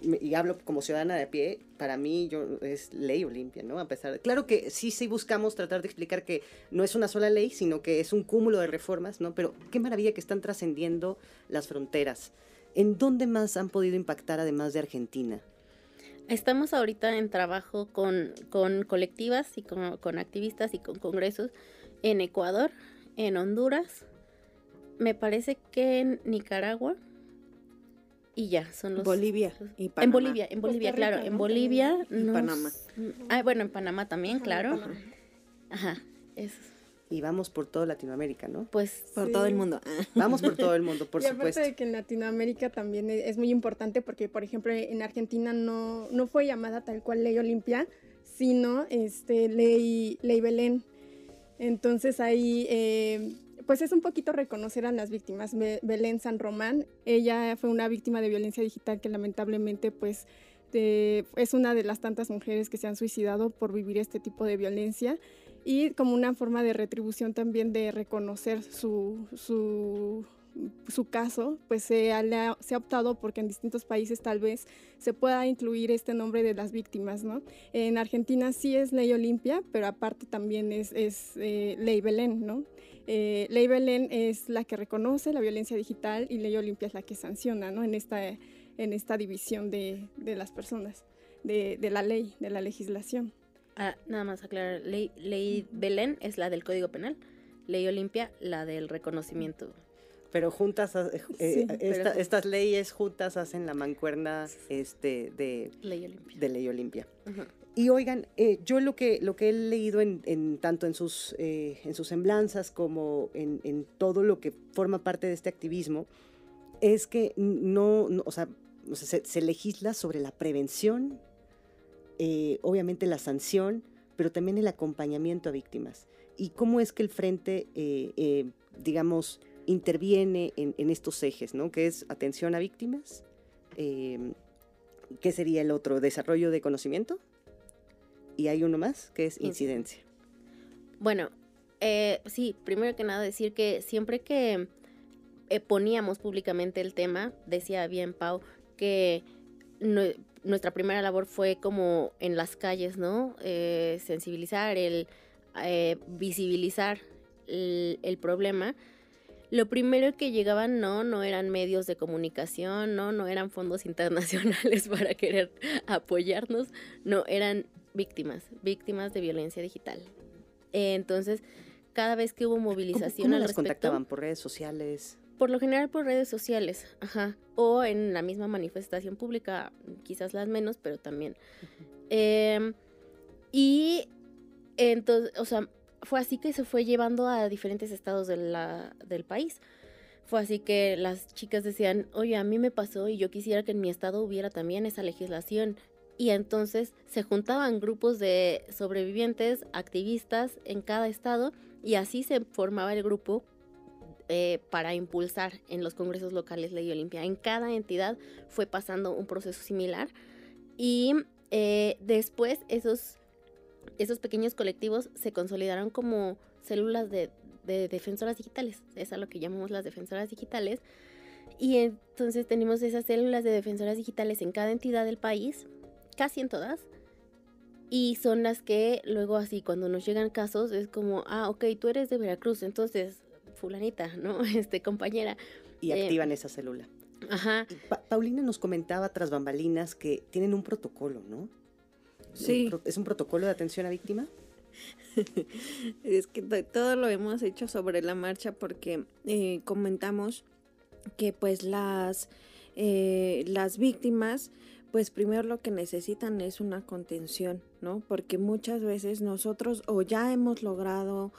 y hablo como ciudadana de pie, para mí yo, es ley Olimpia, ¿no? A pesar de, claro que sí, sí buscamos tratar de explicar que no es una sola ley, sino que es un cúmulo de reformas, ¿no? Pero qué maravilla que están trascendiendo las fronteras. ¿En dónde más han podido impactar además de Argentina? Estamos ahorita en trabajo con, con colectivas y con, con, activistas y con congresos en Ecuador, en Honduras, me parece que en Nicaragua y ya, son los... Bolivia y Panamá. En Bolivia, en Bolivia, claro, en Bolivia... Y Panamá. Ah, bueno, en Panamá también, claro. Ajá, eso y vamos por toda Latinoamérica, ¿no? Pues por todo el mundo. <laughs> Vamos por todo el mundo, por y supuesto. de que en Latinoamérica también es muy importante porque, por ejemplo, en Argentina no, no fue llamada tal cual ley Olimpia, sino este, ley, ley Belén. Entonces ahí, eh, pues es un poquito reconocer a las víctimas. Belén San Román, ella fue una víctima de violencia digital que lamentablemente pues es una de las tantas mujeres que se han suicidado por vivir este tipo de violencia y como una forma de retribución también de reconocer su, su, su caso, pues se ha, se ha, optado porque en distintos países tal vez se pueda incluir este nombre de las víctimas, ¿no? En Argentina sí es ley Olimpia, pero aparte también es, es eh, ley Belén, ¿no? Eh, ley Belén es la que reconoce la violencia digital y ley Olimpia es la que sanciona, ¿no? En esta, en esta división de, de las personas, de, de la ley, de la legislación. Ah, nada más aclarar, ley, ley Belén es la del Código Penal, ley Olimpia la del reconocimiento. Pero juntas, eh, eh, estas leyes juntas hacen la mancuerna este, de Ley Olimpia. De ley Olimpia. Y oigan, eh, yo lo que, lo que he leído en, tanto en sus, en sus semblanzas como en, todo lo que forma parte de este activismo, es que no, o sea, se, legisla sobre la prevención eh, obviamente la sanción, pero también el acompañamiento a víctimas. Y cómo es que el frente, eh, eh, digamos, interviene en, estos ejes, ¿no? Que es atención a víctimas, ¿qué sería el otro? Desarrollo de conocimiento. Y hay uno más, que es incidencia. Bueno, sí, primero que nada decir que siempre que poníamos públicamente el tema, decía bien Pau, que nuestra primera labor fue como en las calles, ¿no? Eh, sensibilizar, el visibilizar el, problema. Lo primero que llegaban no, no eran medios de comunicación, no, no eran fondos <laughs> internacionales para querer apoyarnos, no, eran víctimas, víctimas de violencia digital. entonces, cada vez que hubo movilización ¿Cómo, cómo las contactaban por redes sociales? Por lo general por redes sociales, ajá, o en la misma manifestación pública, quizás las menos, pero también. Em, y entonces, o sea, fue así que se fue llevando a diferentes estados de la, del país. Fue así que las chicas decían, oye, a mí me pasó y yo quisiera que en mi estado hubiera también esa legislación. Y entonces se juntaban grupos de sobrevivientes, activistas en cada estado y así se formaba el grupo eh, para impulsar en los congresos locales Ley Olimpia. En cada entidad fue pasando un proceso similar y eh, después esos, esos pequeños colectivos se consolidaron como células de, de defensoras digitales. Es a lo que llamamos las defensoras digitales. Y entonces tenemos esas células de defensoras digitales en cada entidad del país, casi en todas, y son las que luego así, cuando nos llegan casos, es como, ah, ok, tú eres de Veracruz, entonces, fulanita, ¿no? <laughs> Este, compañera. Y eh, activan esa célula. Ajá. Paulina nos comentaba tras bambalinas que tienen un protocolo, ¿no? Sí. ¿Es un protocolo de atención a víctima? <laughs> es que todo lo hemos hecho sobre la marcha porque eh, comentamos que pues las, eh, las víctimas pues primero lo que necesitan es una contención, ¿no? Porque muchas veces nosotros o ya hemos logrado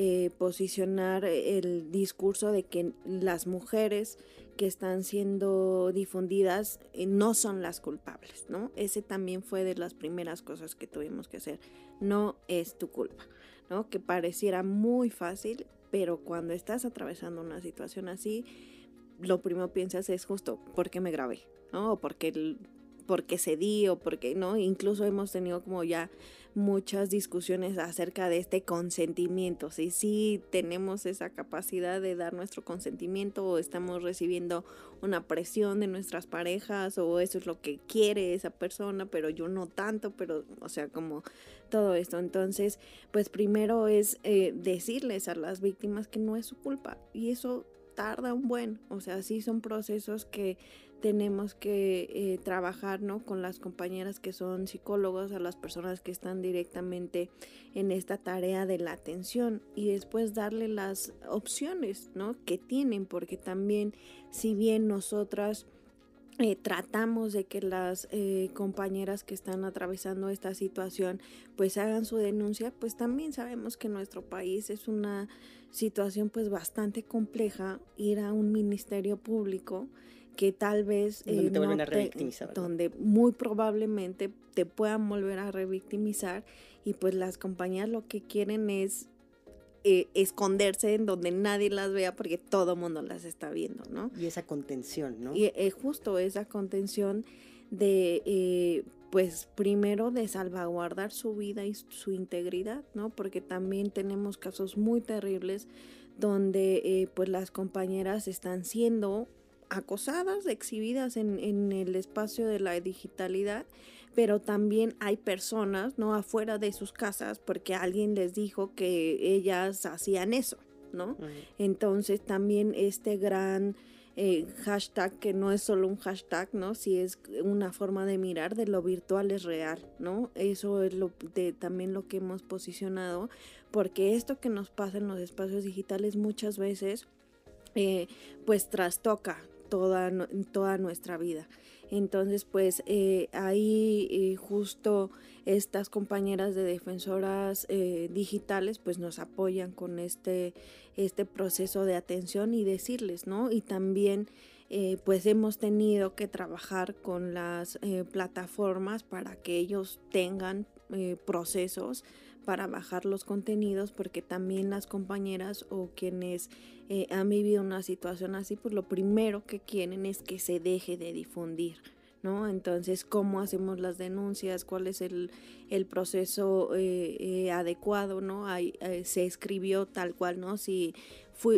eh, posicionar el discurso de que las mujeres que están siendo difundidas eh, no son las culpables, ¿no? Ese también fue de las primeras cosas que tuvimos que hacer. No es tu culpa, ¿no? Que pareciera muy fácil, pero cuando estás atravesando una situación así, lo primero piensas es justo, ¿por qué me grabé? ¿no? O porque porque cedí o porque no. Incluso hemos tenido como ya muchas discusiones acerca de este consentimiento. Si sí tenemos esa capacidad de dar nuestro consentimiento o estamos recibiendo una presión de nuestras parejas o eso es lo que quiere esa persona, pero yo no tanto, pero o sea, como todo esto. Entonces, pues primero es eh, decirles a las víctimas que no es su culpa y eso tarda un buen, o sea, sí son procesos que tenemos que eh, trabajar ¿no? con las compañeras que son psicólogos, a las personas que están directamente en esta tarea de la atención y después darle las opciones ¿no? que tienen, porque también si bien nosotras eh, tratamos de que las eh, compañeras que están atravesando esta situación pues hagan su denuncia, pues también sabemos que nuestro país es una situación pues bastante compleja ir a un ministerio público que tal vez donde, eh, donde muy probablemente te puedan volver a revictimizar y pues las compañías lo que quieren es eh, esconderse en donde nadie las vea porque todo mundo las está viendo, ¿no? Y esa contención, ¿no? Y eh, justo esa contención de, pues primero de salvaguardar su vida y su integridad, ¿no? Porque también tenemos casos muy terribles donde pues las compañeras están siendo acosadas, exhibidas en, en, el espacio de la digitalidad, pero también hay personas, ¿no? Afuera de sus casas porque alguien les dijo que ellas hacían eso, ¿no? Entonces también este gran eh, hashtag, que no es solo un hashtag, ¿no? Si es una forma de mirar de lo virtual es real, ¿no? Eso es lo de, también lo que hemos posicionado, porque esto que nos pasa en los espacios digitales muchas veces... Eh, pues trastoca toda, toda nuestra vida. Entonces, pues eh, ahí eh, justo estas compañeras de defensoras eh, digitales pues nos apoyan con este, este proceso de atención y decirles, ¿no? Y también pues hemos tenido que trabajar con las plataformas para que ellos tengan procesos para bajar los contenidos porque también las compañeras o quienes han vivido una situación así, pues lo primero que quieren es que se deje de difundir. ¿no? Entonces, ¿cómo hacemos las denuncias? ¿Cuál es el, el proceso eh, eh, adecuado, ¿no? Eh, se escribió tal cual, ¿no? Si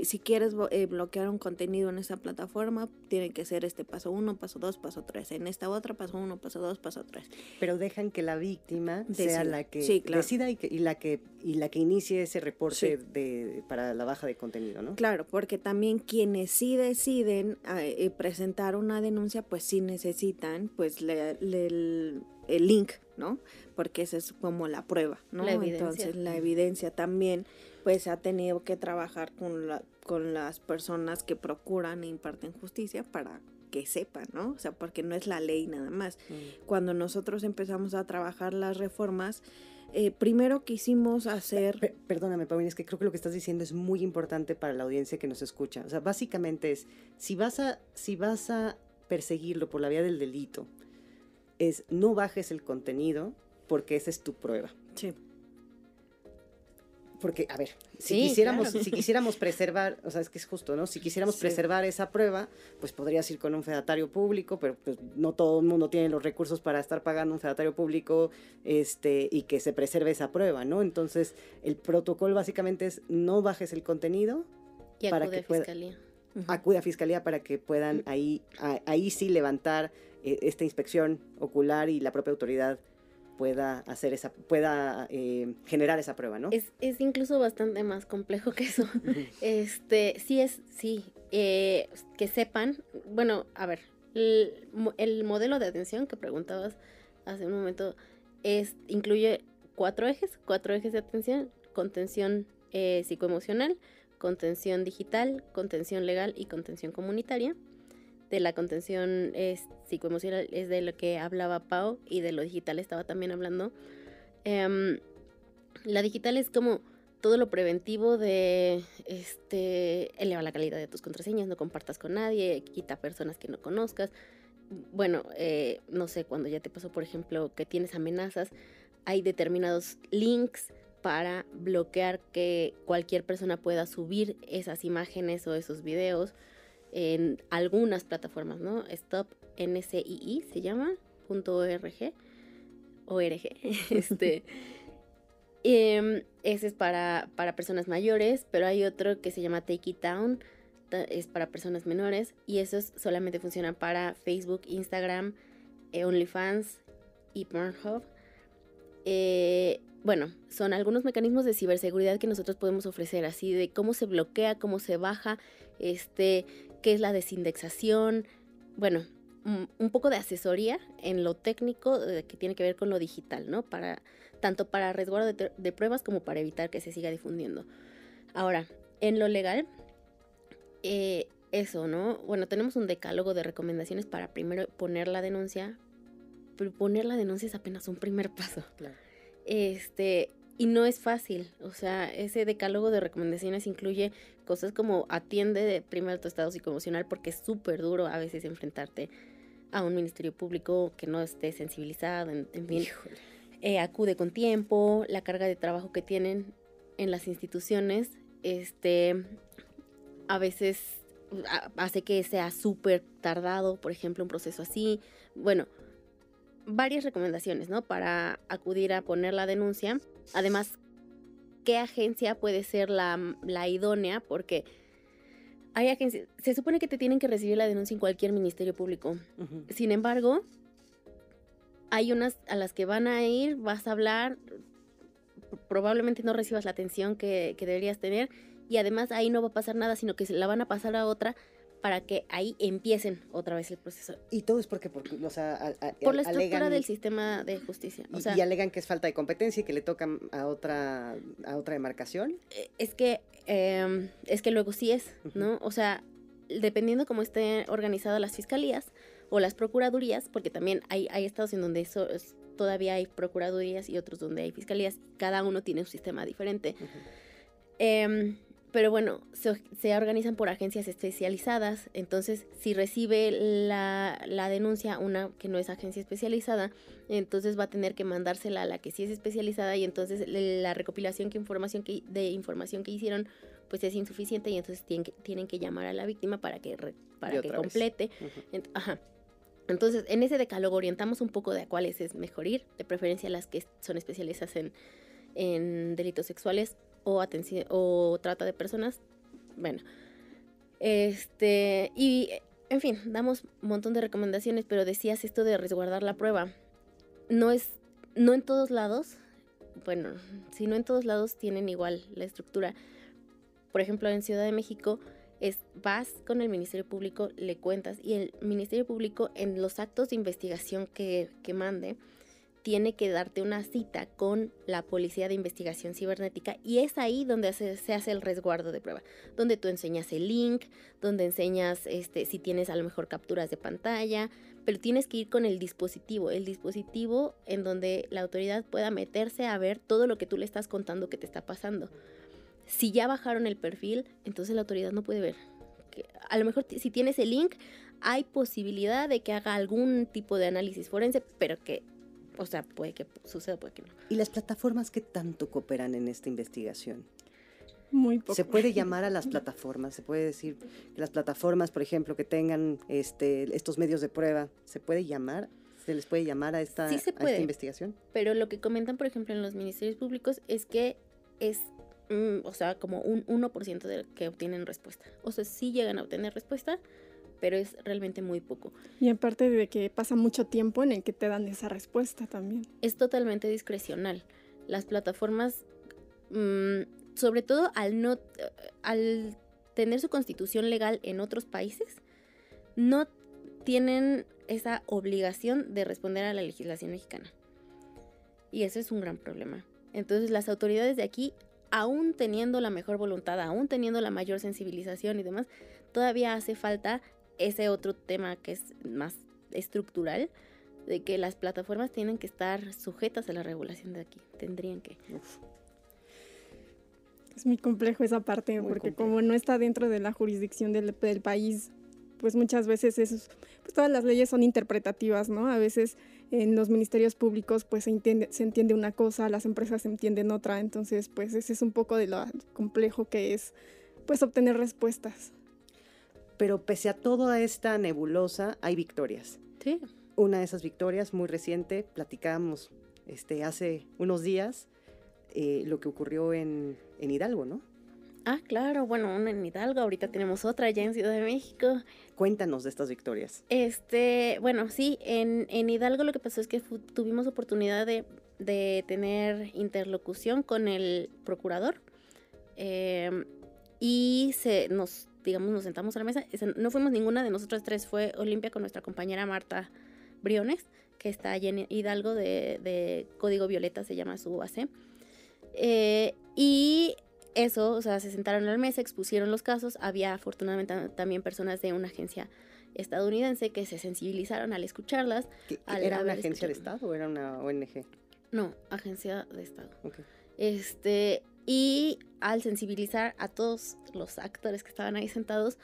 si quieres eh, bloquear un contenido en esa plataforma, tiene que ser este paso uno, paso dos, paso tres. En esta otra, paso uno, paso dos, paso tres. Pero dejan que la víctima sea la que decida y, la que y la que inicie ese reporte de, para la baja de contenido, ¿no? Claro, porque también quienes sí deciden eh, presentar una denuncia, pues sí necesitan, pues el, el link, ¿no? Porque esa es como la prueba, ¿no? Entonces la evidencia también pues ha tenido que trabajar con, la, con las personas que procuran e imparten justicia para que sepan, ¿no? O sea, porque no es la ley nada más. Mm. Cuando nosotros empezamos a trabajar las reformas, eh, primero quisimos hacer... perdóname, Paulina, es que creo que lo que estás diciendo es muy importante para la audiencia que nos escucha. O sea, básicamente es, si vas a, si vas a perseguirlo por la vía del delito, es no bajes el contenido porque esa es tu prueba. Sí porque, a ver, si, quisiéramos, si quisiéramos preservar, o sea, es que es justo, ¿no? Si quisiéramos preservar esa prueba, pues podrías ir con un fedatario público, pero pues no todo el mundo tiene los recursos para estar pagando un fedatario público este, y que se preserve esa prueba, ¿no? Entonces, el protocolo básicamente es no bajes el contenido y para que a fiscalía. Acude a fiscalía para que puedan ahí, ahí sí levantar eh, esta inspección ocular y la propia autoridad pueda hacer esa, pueda eh, generar esa prueba, ¿no? Es, es, incluso bastante más complejo que eso. <laughs> este, sí es, sí, eh, que sepan, bueno, a ver, el, modelo de atención que preguntabas hace un momento es, incluye cuatro ejes, cuatro ejes de atención, contención eh, psicoemocional, contención digital, contención legal y contención comunitaria de la contención es, psicoemocional es de lo que hablaba Pau y de lo digital estaba también hablando. Em, la digital es como todo lo preventivo de este eleva la calidad de tus contraseñas, no compartas con nadie, quita personas que no conozcas. Bueno, eh, no sé, cuando ya te pasó, por ejemplo, que tienes amenazas, hay determinados links para bloquear que cualquier persona pueda subir esas imágenes o esos videos en algunas plataformas, ¿no? Stop NCII se llama, .org, ORG, <laughs> este, <laughs> em, ese es para, para personas mayores, pero hay otro que se llama Take It Down, es para personas menores, y esos solamente funcionan para Facebook, Instagram, eh, OnlyFans y Pornhub. Eh, bueno, son algunos mecanismos de ciberseguridad que nosotros podemos ofrecer, así de cómo se bloquea, cómo se baja, este, qué es la desindexación, bueno, un poco de asesoría en lo técnico eh, que tiene que ver con lo digital, ¿no? Para, tanto para resguardo de, pruebas como para evitar que se siga difundiendo. Ahora, en lo legal, eh, eso, ¿no? Bueno, tenemos un decálogo de recomendaciones para primero poner la denuncia, pero poner la denuncia es apenas un primer paso. Claro. Este, y no es fácil, o sea, ese decálogo de recomendaciones incluye cosas como atiende de primero tu estado psicoemocional porque es súper duro a veces enfrentarte a un ministerio público que no esté sensibilizado, en, fin. Eh, acude con tiempo, la carga de trabajo que tienen en las instituciones, este, a veces hace que sea súper tardado, por ejemplo, un proceso así. Bueno, varias recomendaciones, ¿no? Para acudir a poner la denuncia. Además, ¿qué agencia puede ser la, idónea? Porque hay agencias, se supone que te tienen que recibir la denuncia en cualquier ministerio público. Sin embargo, hay unas a las que van a ir, vas a hablar, probablemente no recibas la atención que, que deberías tener y además ahí no va a pasar nada, sino que se la van a pasar a otra para que ahí empiecen otra vez el proceso. Y todo es porque, por, o sea, por la estructura del sistema de justicia. O y, alegan que es falta de competencia y que le tocan a otra, a otra demarcación. Eh, es que, em, es que luego sí es, ¿no? O sea, dependiendo cómo estén organizadas las fiscalías o las procuradurías, porque también hay, hay estados en donde eso todavía hay procuradurías y otros donde hay fiscalías, cada uno tiene un sistema diferente. Pero bueno, se, organizan por agencias especializadas, entonces si recibe la, denuncia una que no es agencia especializada, entonces va a tener que mandársela a la que sí es especializada y entonces la recopilación que información que, de información que hicieron pues es insuficiente y entonces tienen que, tienen que llamar a la víctima para que, para que complete. Ajá. Entonces, en ese decálogo orientamos un poco de a cuáles es mejor ir, de preferencia las que son especializadas en, en delitos sexuales o, o trata de personas. Bueno, este, y en fin, damos un montón de recomendaciones, pero decías esto de resguardar la prueba. No es, no en todos lados, bueno, si no en todos lados tienen igual la estructura. Por ejemplo, en Ciudad de México es vas con el Ministerio Público, le cuentas y el Ministerio Público en los actos de investigación que, que mande tiene que darte una cita con la Policía de Investigación Cibernética y es ahí donde se hace el resguardo de prueba, donde tú enseñas el link, donde enseñas este, si tienes a lo mejor capturas de pantalla, pero tienes que ir con el dispositivo, el dispositivo en donde la autoridad pueda meterse a ver todo lo que tú le estás contando que te está pasando. Si ya bajaron el perfil, entonces la autoridad no puede ver. A lo mejor si tienes el link, hay posibilidad de que haga algún tipo de análisis forense, pero que, o sea, puede que suceda, puede que no. ¿Y las plataformas que tanto cooperan en esta investigación? Muy poco. Se puede llamar a las <laughs> plataformas, se puede decir que las plataformas, por ejemplo, que tengan este, estos medios de prueba, ¿se puede llamar? ¿Se les puede llamar a esta, Sí se a puede. esta investigación? Pero lo que comentan, por ejemplo, en los ministerios públicos es que es, mm, o sea, como un 1% de que obtienen respuesta. O sea, sí llegan a obtener respuesta, pero es realmente muy poco. Y aparte de que pasa mucho tiempo en el que te dan esa respuesta también. Es totalmente discrecional. Las plataformas, mm, sobre todo al no, al tener su constitución legal en otros países, no tienen esa obligación de responder a la legislación mexicana. Y ese es un gran problema. Entonces las autoridades de aquí, aún teniendo la mejor voluntad, aún teniendo la mayor sensibilización y demás, todavía hace falta ese otro tema que es más estructural, de que las plataformas tienen que estar sujetas a la regulación de aquí. Tendrían que. Uf. Es muy complejo esa parte, Muy porque complejo. como no está dentro de la jurisdicción del, del país, pues muchas veces es, pues todas las leyes son interpretativas, ¿no? A veces en los ministerios públicos pues se entiende, se entiende una cosa, las empresas entienden otra, entonces pues ese es un poco de lo complejo que es pues obtener respuestas. Pero pese a toda esta nebulosa, hay victorias. Sí. Una de esas victorias muy reciente, platicábamos este, hace unos días eh, lo que ocurrió en, en Hidalgo, ¿no? Ah, claro, bueno, una en Hidalgo, ahorita tenemos otra allá en Ciudad de México. Cuéntanos de estas victorias. Este, bueno, sí, en, en Hidalgo lo que pasó es que tuvimos oportunidad de, de tener interlocución con el procurador eh, y se nos, digamos, nos sentamos a la mesa. Esa- No fuimos ninguna de nosotras tres, fue Olimpia con nuestra compañera Marta Briones, que está allá en Hidalgo de, de Código Violeta, se llama su base. Eh, y eso, o sea, se sentaron a la mesa, expusieron los casos. Había afortunadamente ta- también personas de una agencia estadounidense que se sensibilizaron al escucharlas. ¿Qué- qué- Al ¿Era una agencia de. Estado o era una ONG? No, agencia de Estado. Ok. Este, y al sensibilizar a todos los actores que estaban ahí sentados,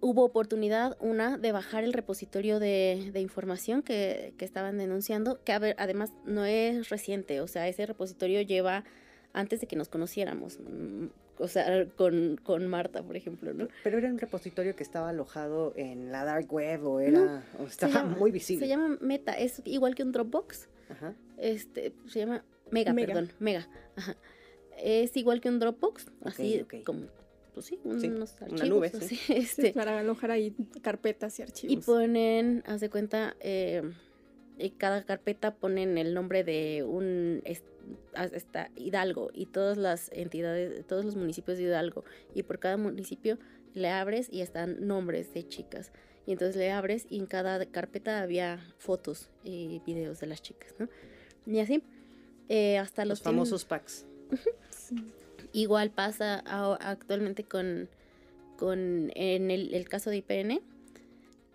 hubo oportunidad, una, de bajar el repositorio de, de información que, que estaban denunciando, que a ver, además no es reciente, o sea, ese repositorio lleva antes de que nos conociéramos, mm, o sea, con, con Marta, por ejemplo, ¿no? Pero era un repositorio que estaba alojado en la dark web o era o estaba llama- muy visible. Se llama Meta, es igual que un Dropbox, Ajá. este, se llama Mega, Mega. perdón, Mega, ajá. Es igual que un Dropbox, así como, pues sí, Sí, unos una archivos, nube, <laughs> así, Sí, este, para alojar ahí carpetas y y archivos. ponen, haz de cuenta, eh, y cada carpeta ponen el nombre de un haz- está Hidalgo y todas las entidades, todos los municipios de Hidalgo y por cada municipio le abres y están nombres de chicas y entonces le abres y en cada carpeta había fotos y videos de las chicas, ¿no? Y así eh, hasta Los los, famosos packs. <laughs> Igual pasa actualmente con, con en el, el caso de IPN.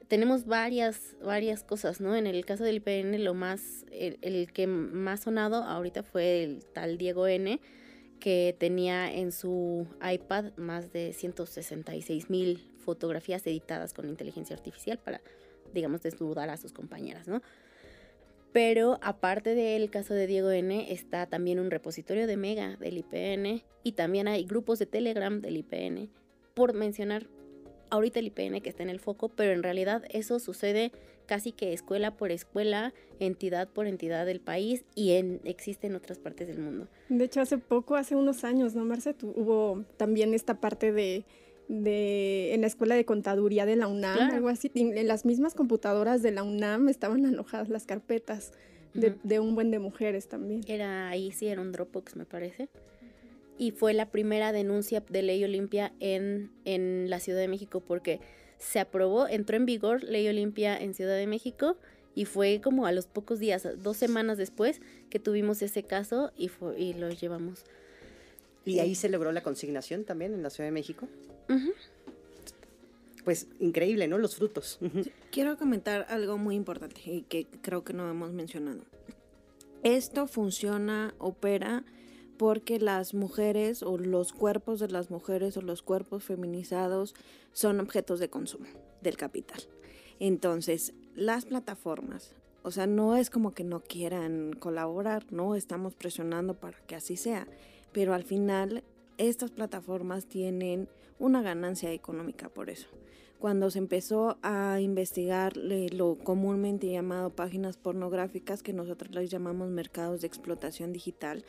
Tenemos varias, varias cosas, ¿no? En el caso del IPN, lo más, el, el que más sonado ahorita fue el tal Diego N, que tenía en su iPad más de 166 mil fotografías editadas con inteligencia artificial para, digamos, desnudar a sus compañeras, ¿no? Pero aparte del caso de Diego N, está también un repositorio de Mega del IPN y también hay grupos de Telegram del IPN, por mencionar ahorita el IPN que está en el foco, pero en realidad eso sucede casi que escuela por escuela, entidad por entidad del país y en, existe en otras partes del mundo. De hecho, hace poco, hace unos años, ¿no, Marce? hubo también esta parte de, de, en la escuela de contaduría de la UNAM, algo así. En las mismas computadoras de la UNAM estaban alojadas las carpetas de, de, un buen de mujeres también. Era ahí, sí, era un Dropbox, me parece. Y fue la primera denuncia de ley Olimpia en, en la Ciudad de México porque se aprobó, entró en vigor Ley Olimpia en Ciudad de México y fue como a los pocos días, dos semanas después que tuvimos ese caso y, fue, y lo llevamos. ¿Y ahí se logró la consignación también en la Ciudad de México? Pues increíble, ¿no? Los frutos. Quiero comentar algo muy importante y que creo que no hemos mencionado. Esto funciona, opera porque las mujeres o los cuerpos de las mujeres o los cuerpos feminizados son objetos de consumo del capital. Entonces, las plataformas, o sea, no es como que no quieran colaborar, no estamos presionando para que así sea, pero al final estas plataformas tienen una ganancia económica por eso. Cuando se empezó a investigar lo comúnmente llamado páginas pornográficas, que nosotros les llamamos mercados de explotación digital,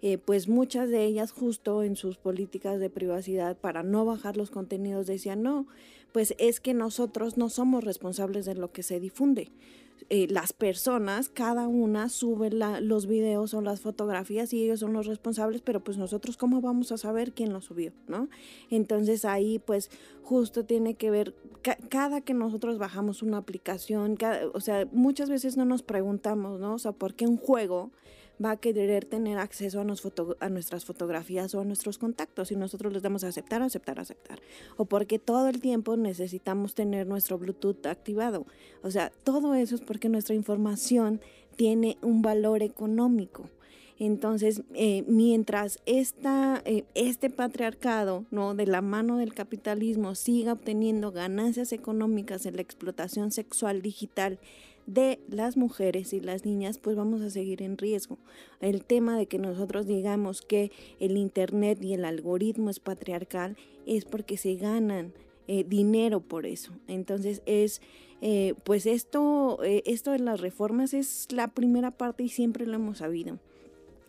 eh, pues muchas de ellas justo en sus políticas de privacidad para no bajar los contenidos decían, no, pues es que nosotros no somos responsables de lo que se difunde. Eh, las personas, cada una sube los videos o las fotografías y ellos son los responsables, pero pues nosotros cómo vamos a saber quién lo subió, ¿no? Entonces ahí pues justo tiene que ver, cada que nosotros bajamos una aplicación, o sea, muchas veces no nos preguntamos, ¿no? O sea, ¿por qué un juego va a querer tener acceso a, nuestras fotografías o a nuestros contactos y nosotros les damos a aceptar, aceptar, aceptar. O porque todo el tiempo necesitamos tener nuestro Bluetooth activado. O sea, todo eso es porque nuestra información tiene un valor económico. Entonces, eh, mientras esta, eh, este patriarcado, ¿no? de la mano del capitalismo, siga obteniendo ganancias económicas en la explotación sexual digital de las mujeres y las niñas, pues vamos a seguir en riesgo. El tema de que nosotros digamos que el Internet y el algoritmo es patriarcal es porque se ganan eh, dinero por eso. Entonces es, eh, pues esto, eh, esto de las reformas es la primera parte y siempre lo hemos sabido.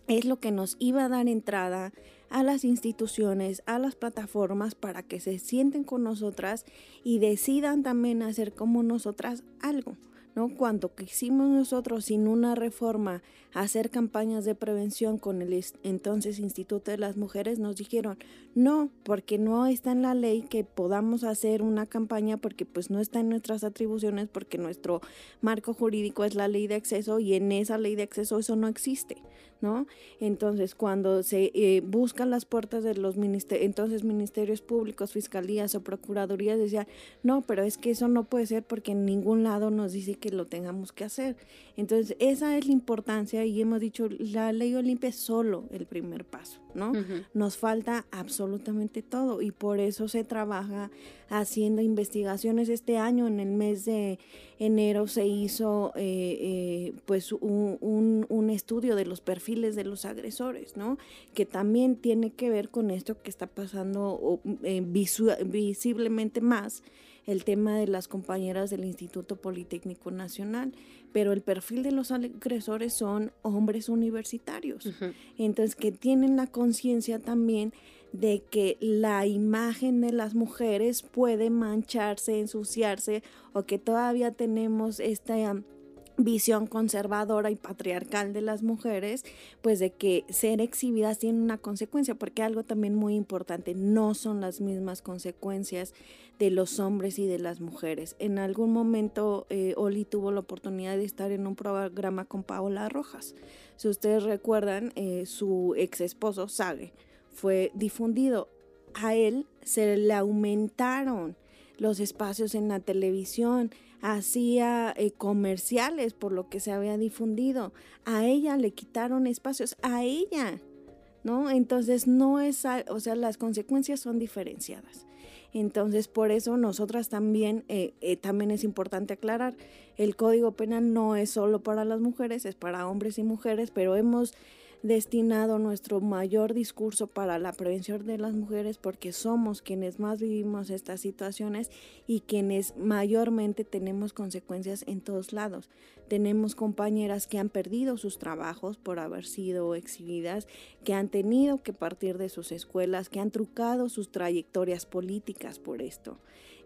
Es lo que nos iba a dar entrada a las instituciones, a las plataformas para que se sienten con nosotras y decidan también hacer como nosotras algo. ¿No? Cuando quisimos nosotros sin una reforma hacer campañas de prevención con el entonces Instituto de las Mujeres, nos dijeron, no, porque no está en la ley que podamos hacer una campaña porque pues no está en nuestras atribuciones, porque nuestro marco jurídico es la ley de acceso y en esa ley de acceso eso no existe. ¿No? Entonces, cuando se eh, buscan las puertas de los ministerios, entonces ministerios públicos, fiscalías o procuradurías decían, no, pero es que eso no puede ser porque en ningún lado nos dice que lo tengamos que hacer. Entonces, esa es la importancia y hemos dicho, la ley Olimpia es solo el primer paso, ¿no? Nos falta absolutamente todo y por eso se trabaja haciendo investigaciones. Este año, en el mes de enero, se hizo eh, eh, pues un, un, estudio de los perfiles de los agresores, ¿no? Que también tiene que ver con esto que está pasando eh, visiblemente más el tema de las compañeras del Instituto Politécnico Nacional, pero el perfil de los agresores son hombres universitarios, entonces que tienen la conciencia también de que la imagen de las mujeres puede mancharse, ensuciarse o que todavía tenemos esta visión conservadora y patriarcal de las mujeres, pues de que ser exhibidas tiene una consecuencia, porque algo también muy importante, no son las mismas consecuencias de los hombres y de las mujeres. En algún momento eh, Oli tuvo la oportunidad de estar en un programa con Paola Rojas. Si ustedes recuerdan, eh, su ex esposo, Sage, fue difundido. A él se le aumentaron los espacios en la televisión, hacía eh, comerciales por lo que se había difundido. A ella le quitaron espacios, a ella, ¿no? Entonces no es, o sea, las consecuencias son diferenciadas. Entonces, por eso nosotras también, eh, eh, también es importante aclarar, el Código Penal no es solo para las mujeres, es para hombres y mujeres, pero hemos destinado nuestro mayor discurso para la prevención de las mujeres porque somos quienes más vivimos estas situaciones y quienes mayormente tenemos consecuencias en todos lados. Tenemos compañeras que han perdido sus trabajos por haber sido exhibidas, que han tenido que partir de sus escuelas, que han trucado sus trayectorias políticas por esto.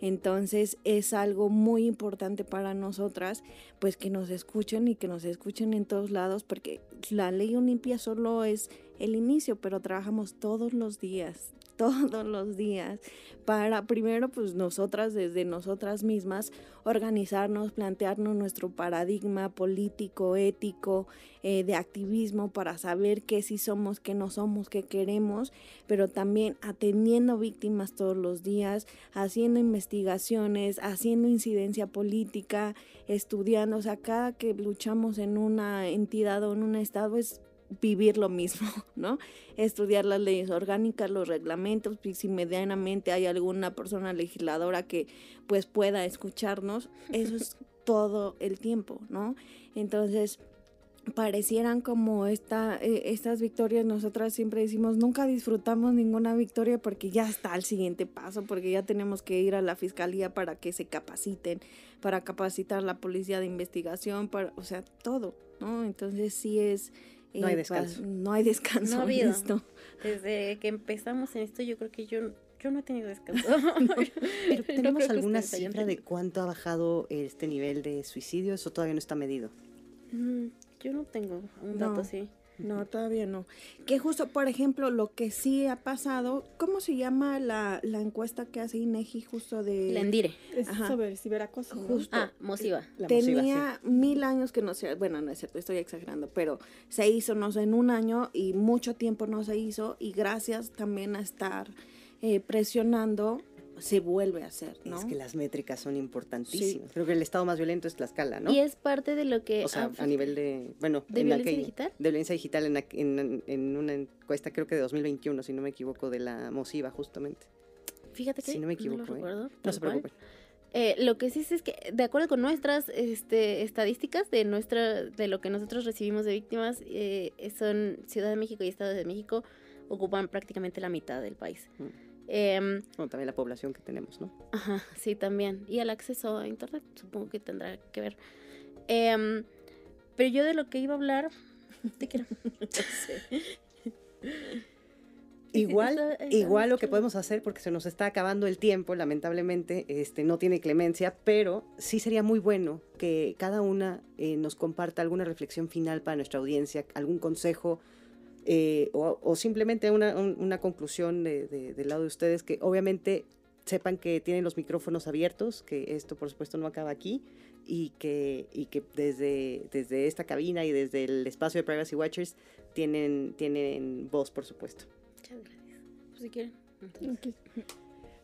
Entonces es algo muy importante para nosotras, pues que nos escuchen y que nos escuchen en todos lados, porque la ley Olimpia solo es el inicio, pero trabajamos todos los días, <laughs> todos los días para primero pues nosotras desde nosotras mismas organizarnos, plantearnos nuestro paradigma político, ético, eh, de activismo para saber qué sí somos, qué no somos, qué queremos, pero también atendiendo víctimas todos los días, haciendo investigaciones, haciendo incidencia política, estudiando, o sea, cada que luchamos en una entidad o en un estado es vivir lo mismo, <laughs> ¿no? Estudiar las leyes orgánicas, los reglamentos, si medianamente hay alguna persona legisladora que pues pueda escucharnos, eso es <laughs> todo el tiempo, ¿no? Entonces, parecieran como esta, eh, estas victorias, nosotras siempre decimos, nunca disfrutamos ninguna victoria porque ya está el siguiente paso, porque ya tenemos que ir a la fiscalía para que se capaciten, para capacitar la policía de investigación, para, o sea, todo, ¿no? Entonces sí es no hay descanso. no hay descanso no en esto. Desde que empezamos en esto, yo creo que yo, yo no he tenido descanso. <laughs> <laughs> Pero ¿tenemos alguna cifra de cuánto ha bajado este nivel de suicidio? ¿Eso todavía no está medido? Mm, yo no tengo un dato así. No, todavía no. Que justo, por ejemplo, lo que sí ha pasado, ¿cómo se llama la, la encuesta que hace INEGI justo de... Lendire. Es sobre ciberacoso. Justo. Ah, Mosiva. tenía mil años que no se... Bueno, no es cierto, estoy exagerando, pero se hizo, no sé, en un año y mucho tiempo no se hizo y gracias también a estar eh, presionando se vuelve a hacer, ¿no? Es que las métricas son importantísimas. Creo que el estado más violento es Tlaxcala, ¿no? Y es parte de lo que... O sea, a nivel de... Bueno, ¿De violencia digital? De violencia digital en, en, en, una encuesta, creo que de 2021, si no me equivoco, de la MOSIVA, justamente. Fíjate que... Si no me equivoco, no, ¿eh? no se preocupen. Eh, lo que sí es que, de acuerdo con nuestras este, estadísticas, de nuestra de lo que nosotros recibimos de víctimas, eh, son Ciudad de México y Estado de México ocupan prácticamente la mitad del país. Mm. Eh, también la población que tenemos, ¿no? Ajá, sí, también. Y el acceso a Internet, supongo que tendrá que ver. Em, pero yo de lo que iba a hablar, <laughs> te quiero. <laughs> Igual, igual lo que podemos hacer, porque se nos está acabando el tiempo, lamentablemente, este, no tiene clemencia, pero sí sería muy bueno que cada una eh, nos comparta alguna reflexión final para nuestra audiencia, algún consejo, eh, o, simplemente una, conclusión de, del lado de ustedes, que obviamente sepan que tienen los micrófonos abiertos, que esto por supuesto no acaba aquí y que, y que desde, desde esta cabina y desde el espacio de Privacy Watchers tienen, tienen voz, por supuesto. Muchas gracias. Pues si quieren.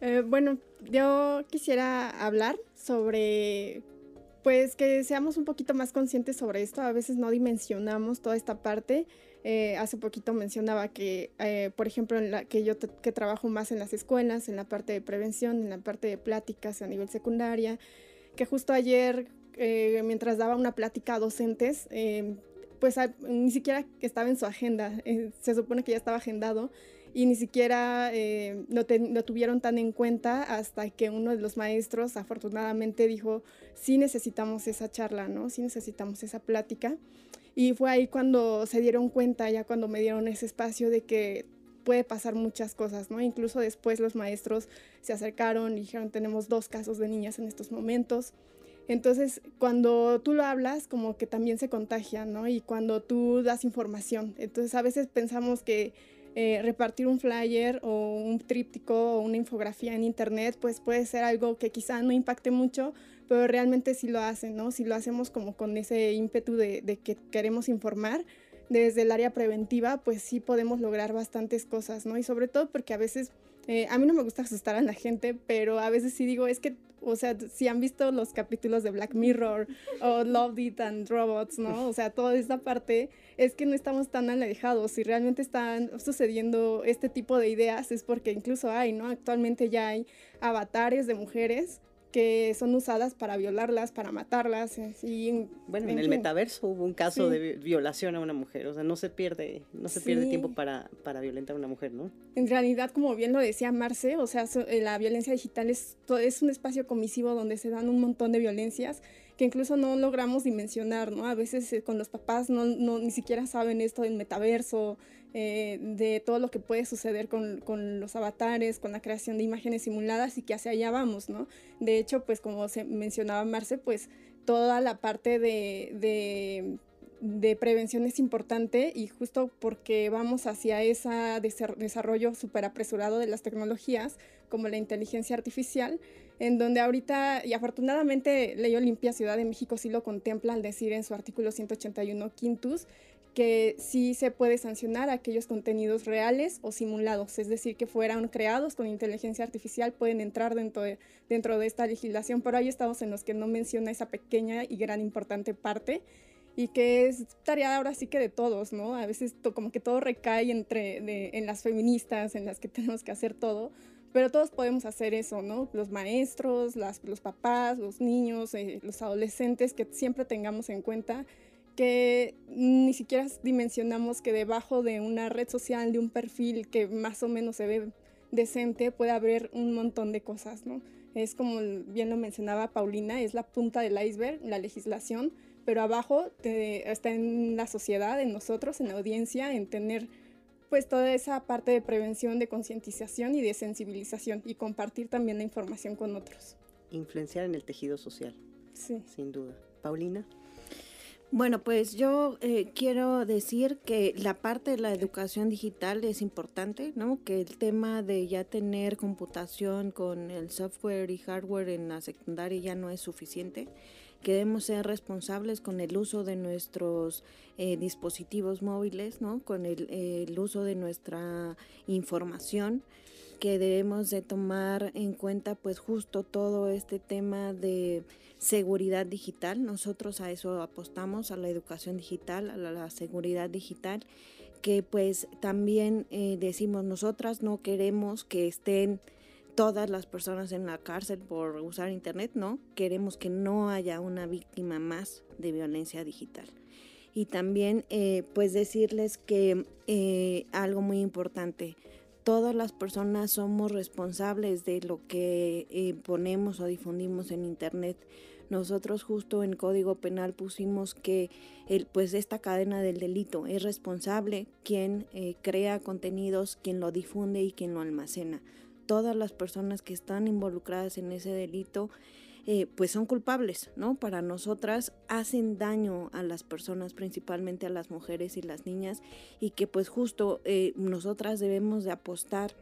Eh, bueno, yo quisiera hablar sobre pues que seamos un poquito más conscientes sobre esto. A veces no dimensionamos toda esta parte eh, hace poquito mencionaba que, eh, por ejemplo, en la, que yo que trabajo más en las escuelas, en la parte de prevención, en la parte de pláticas a nivel secundaria, que justo ayer, eh, mientras daba una plática a docentes, pues ni siquiera estaba en su agenda, se supone que ya estaba agendado y ni siquiera lo, lo, tuvieron tan en cuenta hasta que uno de los maestros afortunadamente dijo, sí necesitamos esa charla, ¿no? Sí necesitamos esa plática. Y fue ahí cuando se dieron cuenta, ya cuando me dieron ese espacio de que puede pasar muchas cosas, ¿no? Incluso después los maestros se acercaron y dijeron, tenemos dos casos de niñas en estos momentos. Entonces, cuando tú lo hablas, como que también se contagia, ¿no? Y cuando tú das información. Entonces, a veces pensamos que eh, repartir un flyer o un tríptico o una infografía en internet, pues puede ser algo que quizá no impacte mucho, pero realmente sí lo hacen, ¿no? Si lo hacemos como con ese ímpetu de, que queremos informar, desde el área preventiva, pues sí podemos lograr bastantes cosas, ¿no? Y sobre todo porque a veces, eh, a mí no me gusta asustar a la gente, pero a veces sí digo, es que, o sea, si han visto los capítulos de Black Mirror o Love It and Robots, ¿no? O sea, toda esta parte es que no estamos tan alejados. Si realmente están sucediendo este tipo de ideas es porque incluso hay, ¿no? Actualmente ya hay avatares de mujeres que son usadas para violarlas, para matarlas. Y, bueno, en, el metaverso hubo un caso de violación a una mujer, o sea, no se pierde, no se pierde tiempo para, para violentar a una mujer, ¿no? En realidad, como bien lo decía Marce, o sea, eh, la violencia digital es, es un espacio comisivo donde se dan un montón de violencias que incluso no logramos dimensionar, ¿no? A veces eh, con los papás no, no, ni siquiera saben esto del metaverso, eh, de todo lo que puede suceder con, con, los avatares, con la creación de imágenes simuladas y que hacia allá vamos, ¿no? De hecho, pues como se mencionaba Marce, pues toda la parte de, de, prevención es importante y justo porque vamos hacia ese desarrollo súper apresurado de las tecnologías como la inteligencia artificial, en donde ahorita, y afortunadamente Ley Olimpia Ciudad de México sí lo contempla al decir en su artículo 181 quintus, que sí se puede sancionar aquellos contenidos reales o simulados, es decir, que fueran creados con inteligencia artificial, pueden entrar dentro de, dentro de esta legislación, pero hay estados en los que no menciona esa pequeña y gran importante parte y que es tarea ahora sí que de todos, ¿no? A veces como que todo recae entre, en las feministas, en las que <laughs> tenemos que hacer todo, pero todos podemos hacer eso, ¿no? Los maestros, las, los papás, los niños, eh, los adolescentes, que siempre tengamos en cuenta que ni siquiera dimensionamos que debajo de una red social, de un perfil que más o menos se ve decente, puede haber un montón de cosas, ¿no? Es como bien lo mencionaba Paulina, es la punta del iceberg, la legislación, pero abajo está en la sociedad, en nosotros, en la audiencia, en tener pues toda esa parte de prevención, de concientización y de sensibilización y compartir también la información con otros. Influenciar en el tejido social. Sí. Sin duda. Paulina. Bueno, pues yo eh, quiero decir que la parte de la educación digital es importante, ¿no? Que el tema de ya tener computación con el software y hardware en la secundaria ya no es suficiente, que debemos ser responsables con el uso de nuestros eh, dispositivos móviles, ¿no? Con el, el uso de nuestra información que debemos de tomar en cuenta pues justo todo este tema de seguridad digital. Nosotros a eso apostamos, a la educación digital, a la, seguridad digital, que pues también eh, decimos nosotras no queremos que estén todas las personas en la cárcel por usar internet, no, queremos que no haya una víctima más de violencia digital. Y también eh, pues decirles que eh, algo muy importante, todas las personas somos responsables de lo que eh, ponemos o difundimos en internet. Nosotros justo en Código Penal pusimos que pues esta cadena del delito es responsable quien eh, crea contenidos, quien lo difunde y quien lo almacena. Todas las personas que están involucradas en ese delito eh, pues son culpables, ¿no? Para nosotras hacen daño a las personas, principalmente a las mujeres y las niñas, y que pues justo eh, nosotras debemos de apostar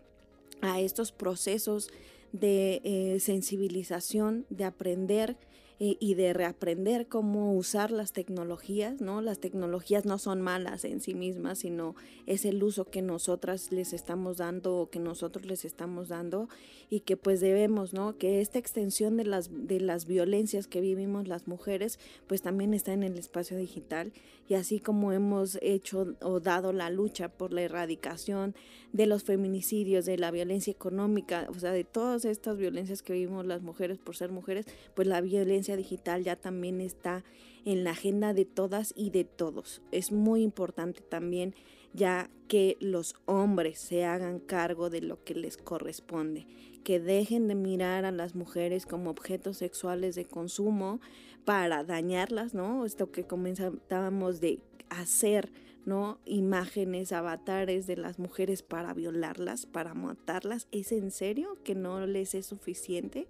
a estos procesos de eh, sensibilización, de aprender eh, y de reaprender cómo usar las tecnologías, ¿no? Las tecnologías no son malas en sí mismas, sino es el uso que nosotras les estamos dando o que nosotros les estamos dando y que pues debemos, ¿no? Que esta extensión de las, de las violencias que vivimos las mujeres, pues también está en el espacio digital y así como hemos hecho o dado la lucha por la erradicación de los feminicidios, de la violencia económica, o sea, de todas estas violencias que vivimos las mujeres por ser mujeres, pues la violencia digital ya también está en la agenda de todas y de todos. Es muy importante también ya que los hombres se hagan cargo de lo que les corresponde, que dejen de mirar a las mujeres como objetos sexuales de consumo para dañarlas, ¿no? Esto que comenzábamos de hacer, ¿no? Imágenes, avatares de las mujeres para violarlas, para matarlas. ¿Es en serio que no les es suficiente?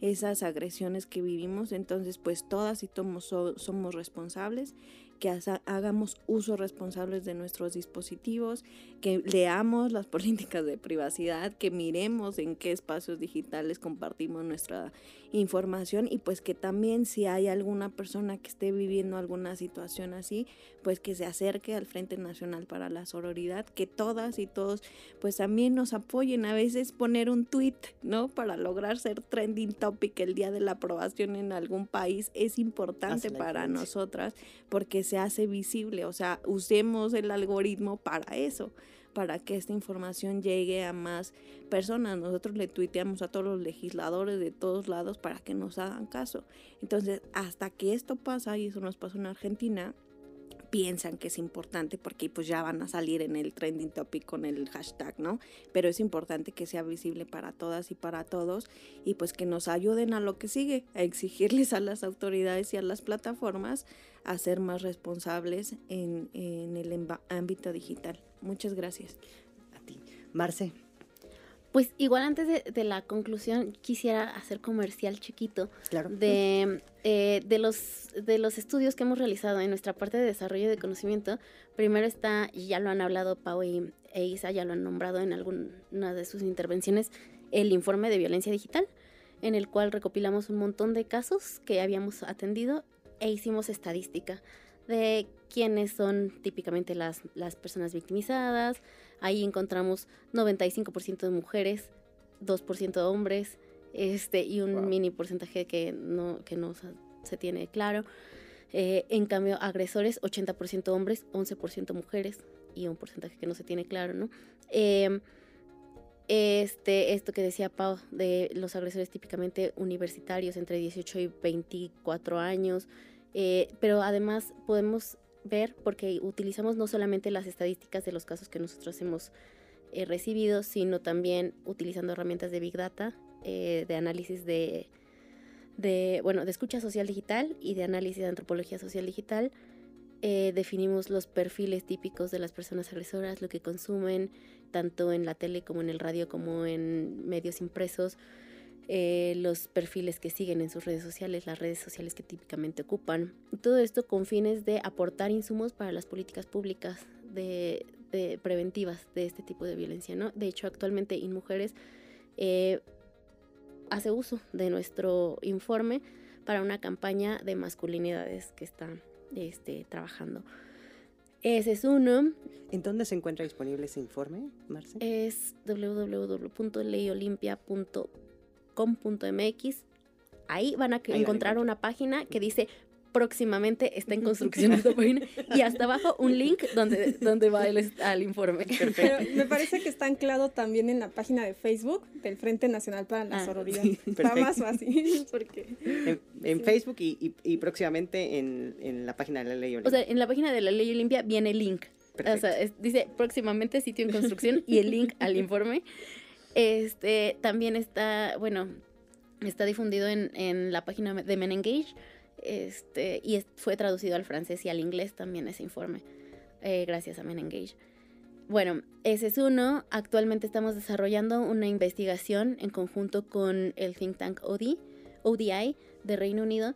Esas agresiones que vivimos, entonces pues todas y todos somos responsables que hagamos uso responsables de nuestros dispositivos, que leamos las <laughs> políticas de privacidad, que miremos en qué espacios digitales compartimos nuestra información y pues que también si hay alguna persona que esté viviendo alguna situación así, pues que se acerque al Frente Nacional para la Sororidad, que todas y todos pues también nos apoyen a veces poner un tweet, ¿no? Para lograr ser trending topic el día de la aprobación en algún país es importante para nosotras porque se hace visible, o sea, usemos el algoritmo para eso, para que esta información llegue a más personas. Nosotros le tuiteamos a todos los legisladores de todos lados para que nos hagan caso. Entonces, hasta que esto pasa, y eso nos pasó en Argentina, piensan que es importante porque pues ya van a salir en el trending topic con el hashtag, ¿no? Pero es importante que sea visible para todas y para todos y pues que nos ayuden a lo que sigue, a exigirles a las autoridades y a las plataformas a ser más responsables en, en el ámbito digital. Muchas gracias. A ti. Marce. Pues igual antes de, la conclusión quisiera hacer comercial chiquito de, eh, de, los, de los estudios que hemos realizado en nuestra parte de desarrollo de conocimiento. Primero está, y ya lo han hablado Pau y, e Isa, ya lo han nombrado en alguna de sus intervenciones, el informe de violencia digital, en el cual recopilamos un montón de casos que habíamos atendido e hicimos estadística de quiénes son típicamente las, las personas victimizadas, Ahí encontramos 95% de mujeres, 2% de hombres, este, y un mini porcentaje que no, que no se tiene claro. Eh, en cambio, agresores, 80% hombres, 11% mujeres, y un porcentaje que no se tiene claro, ¿no? Em, este, esto que decía Pau, de los agresores típicamente universitarios entre 18 y 24 años, eh, pero además podemos ver porque utilizamos no solamente las estadísticas de los casos que nosotros hemos eh, recibido, sino también utilizando herramientas de Big Data, eh, de análisis de, de, bueno, de escucha social digital y de análisis de antropología social digital. Eh, definimos los perfiles típicos de las personas agresoras, lo que consumen, tanto en la tele como en el radio como en medios impresos, eh, los perfiles que siguen en sus redes sociales, las redes sociales que típicamente ocupan. Todo esto con fines de aportar insumos para las políticas públicas de, preventivas de este tipo de violencia. ¿no? De hecho, actualmente InMujeres eh, hace uso de nuestro informe para una campaña de masculinidades que está este, trabajando. Ese es uno. ¿En dónde se encuentra disponible ese informe, Marce? Es www.leyolimpia.com com.mx. Ahí van a encontrar una página que dice próximamente está en <laughs> construcción esta página y hasta abajo un link donde, donde va el, al informe. Pero me parece que está anclado también en la página de Facebook del Frente Nacional para la ah, Sororidad. Está más fácil. <laughs> Porque, en, Facebook y, y, próximamente en, en, la página de la Ley Olimpia. O sea, en la página de la Ley Olimpia viene el link. O sea, dice próximamente sitio en construcción y el link al informe. Este, también está, bueno, está difundido en, la página de Men Engage, este, y fue traducido al francés y al inglés también ese informe, eh, gracias a Men Engage. Bueno, ese es uno. Actualmente estamos desarrollando una investigación en conjunto con el think tank ODI, ODI de Reino Unido,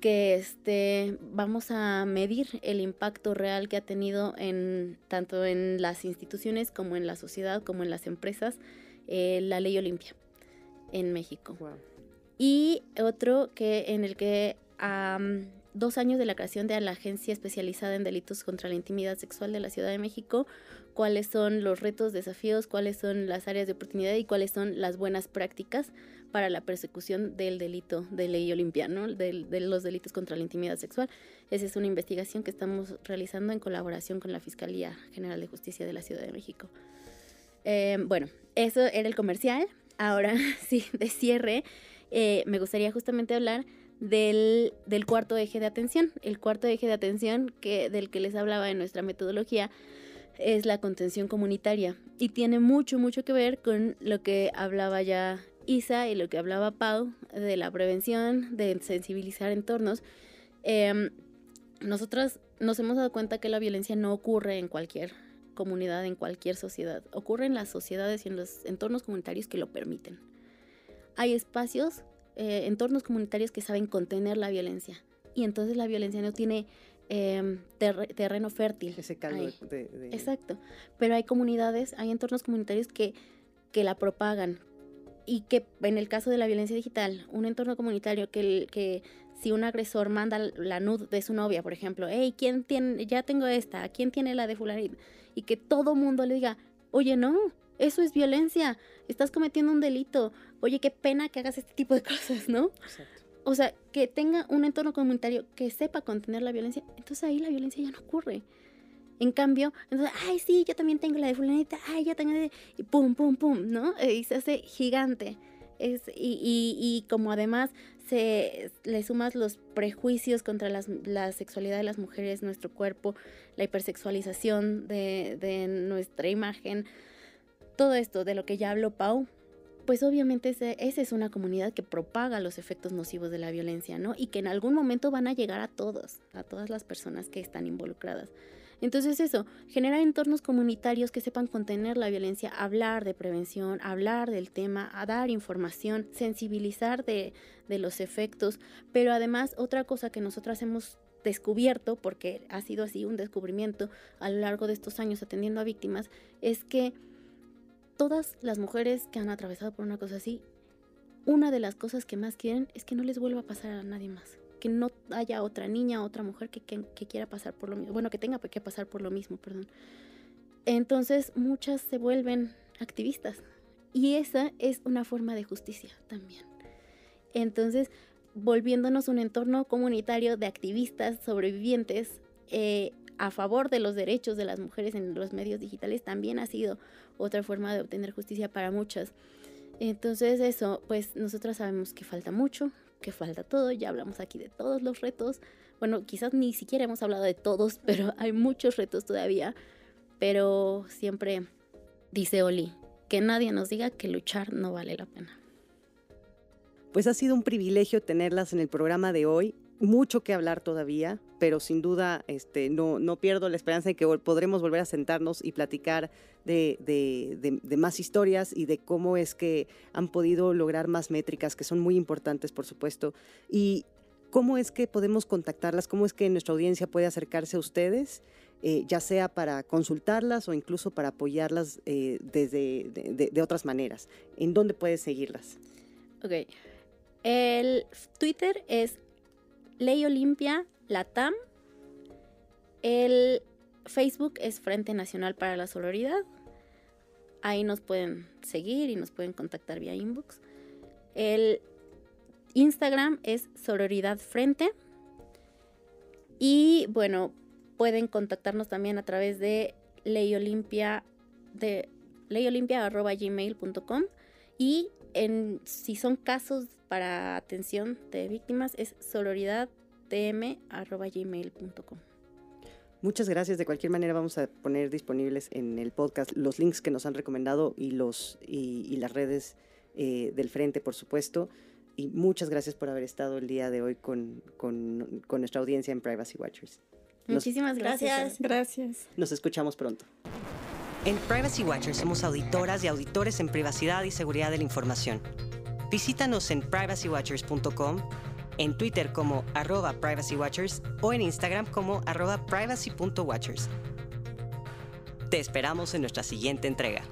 que este, vamos a medir el impacto real que ha tenido en tanto en las instituciones como en la sociedad como en las empresas eh, la ley Olimpia en México. Y otro que en el que a dos años de la creación de la agencia especializada en delitos contra la intimidad sexual de la Ciudad de México, cuáles son los retos, desafíos, cuáles son las áreas de oportunidad y cuáles son las buenas prácticas para la persecución del delito de ley Olimpia, de, de, los delitos contra la intimidad sexual. Esa es una investigación que estamos realizando en colaboración con la Fiscalía General de Justicia de la Ciudad de México. Eh, bueno, eso era el comercial. Ahora <laughs> sí, de cierre, eh, me gustaría justamente hablar del, cuarto eje de atención. El cuarto eje de atención que, del que les hablaba en nuestra metodología es la contención comunitaria y tiene mucho, mucho que ver con lo que hablaba ya Isa y lo que hablaba Pau de la prevención, de sensibilizar entornos. Eh, nosotras nos hemos dado cuenta que la violencia no ocurre en cualquier comunidad, en cualquier sociedad. Ocurre en las sociedades y en los entornos comunitarios que lo permiten. Hay espacios, eh, entornos comunitarios que saben contener la violencia. Y entonces la violencia no tiene em, terreno fértil. Ese caldo de, Exacto. Pero hay comunidades, hay entornos comunitarios que, que la propagan. Y que en el caso de la violencia digital, un entorno comunitario que, que si un agresor manda la nud de su novia, por ejemplo, hey, ¿quién tiene, ya tengo esta, ¿quién tiene la de fulanito? Y que todo mundo le diga, oye, no, eso es violencia, estás cometiendo un delito, oye, qué pena que hagas este tipo de <laughs> cosas, ¿no? O sea, que tenga un entorno comunitario que sepa contener la violencia, entonces ahí la violencia ya no ocurre. En cambio, entonces, ay, sí, yo también tengo la de fulanita, ay, yo tengo de... Y pum, pum, pum, ¿no? Y se hace gigante. Es, y, y, y como además se le sumas los prejuicios contra las, la sexualidad de las mujeres, nuestro cuerpo, la hipersexualización de, de nuestra imagen, todo esto de lo que ya habló Pau, pues obviamente esa es una comunidad que propaga los efectos nocivos de la violencia, ¿no? Y que en algún momento van a llegar a todos, a todas las personas que están involucradas. Entonces eso, generar entornos comunitarios que sepan contener la violencia, hablar de prevención, hablar del tema, a dar información, sensibilizar de, de los efectos, pero además otra cosa que nosotras hemos descubierto, porque ha sido así un descubrimiento a lo largo de estos años atendiendo a víctimas, es que todas las mujeres que han atravesado por una cosa así, una de las cosas que más quieren es que no les vuelva a pasar a nadie más que no haya otra niña, otra mujer que, quiera pasar por lo mismo, bueno, que tenga que pasar por lo mismo, perdón. Entonces muchas se vuelven activistas y esa es una forma de justicia también. Entonces, volviéndonos un entorno comunitario de activistas sobrevivientes eh, a favor de los derechos de las mujeres en los medios digitales también ha sido otra forma de obtener justicia para muchas. Entonces eso, pues nosotras sabemos que falta mucho, que falta todo, ya hablamos aquí de todos los retos. Bueno, quizás ni siquiera hemos hablado de todos, <laughs> pero hay muchos retos todavía. Pero siempre dice Oli, que nadie nos diga que luchar no vale la pena. Pues ha sido un privilegio tenerlas en el programa de hoy mucho que hablar todavía, pero sin duda este, no, no pierdo la esperanza de que podremos volver a sentarnos y platicar de, de, más historias y de cómo es que han podido lograr más métricas, que son muy importantes, por supuesto, y cómo es que podemos contactarlas, cómo es que nuestra audiencia puede acercarse a ustedes. Eh, ya sea para consultarlas o incluso para apoyarlas eh, desde de, otras maneras. ¿En dónde puedes seguirlas? Ok. El Twitter es Ley Olimpia Latam. El Facebook es Frente Nacional para la Sororidad. Ahí nos pueden seguir y nos pueden contactar vía inbox. El Instagram es Sororidad Frente. Y bueno, pueden contactarnos también a través de Ley Olimpia de leyolimpia.gmail.com y en, si son casos para atención de víctimas es sororidadtm.gmail.com. Muchas gracias. De cualquier manera vamos a poner disponibles en el podcast los links que nos han recomendado y, los, y, las redes eh, del frente, por supuesto. Y muchas gracias por haber estado el día de hoy con, con, con nuestra audiencia en Privacy Watchers. Muchísimas gracias. Gracias. Nos escuchamos pronto. En Privacy Watchers somos auditoras y auditores en privacidad y seguridad de la información. Visítanos en privacywatchers.com, en Twitter como arroba privacywatchers o en Instagram como arroba privacy.watchers. Te esperamos en nuestra siguiente entrega.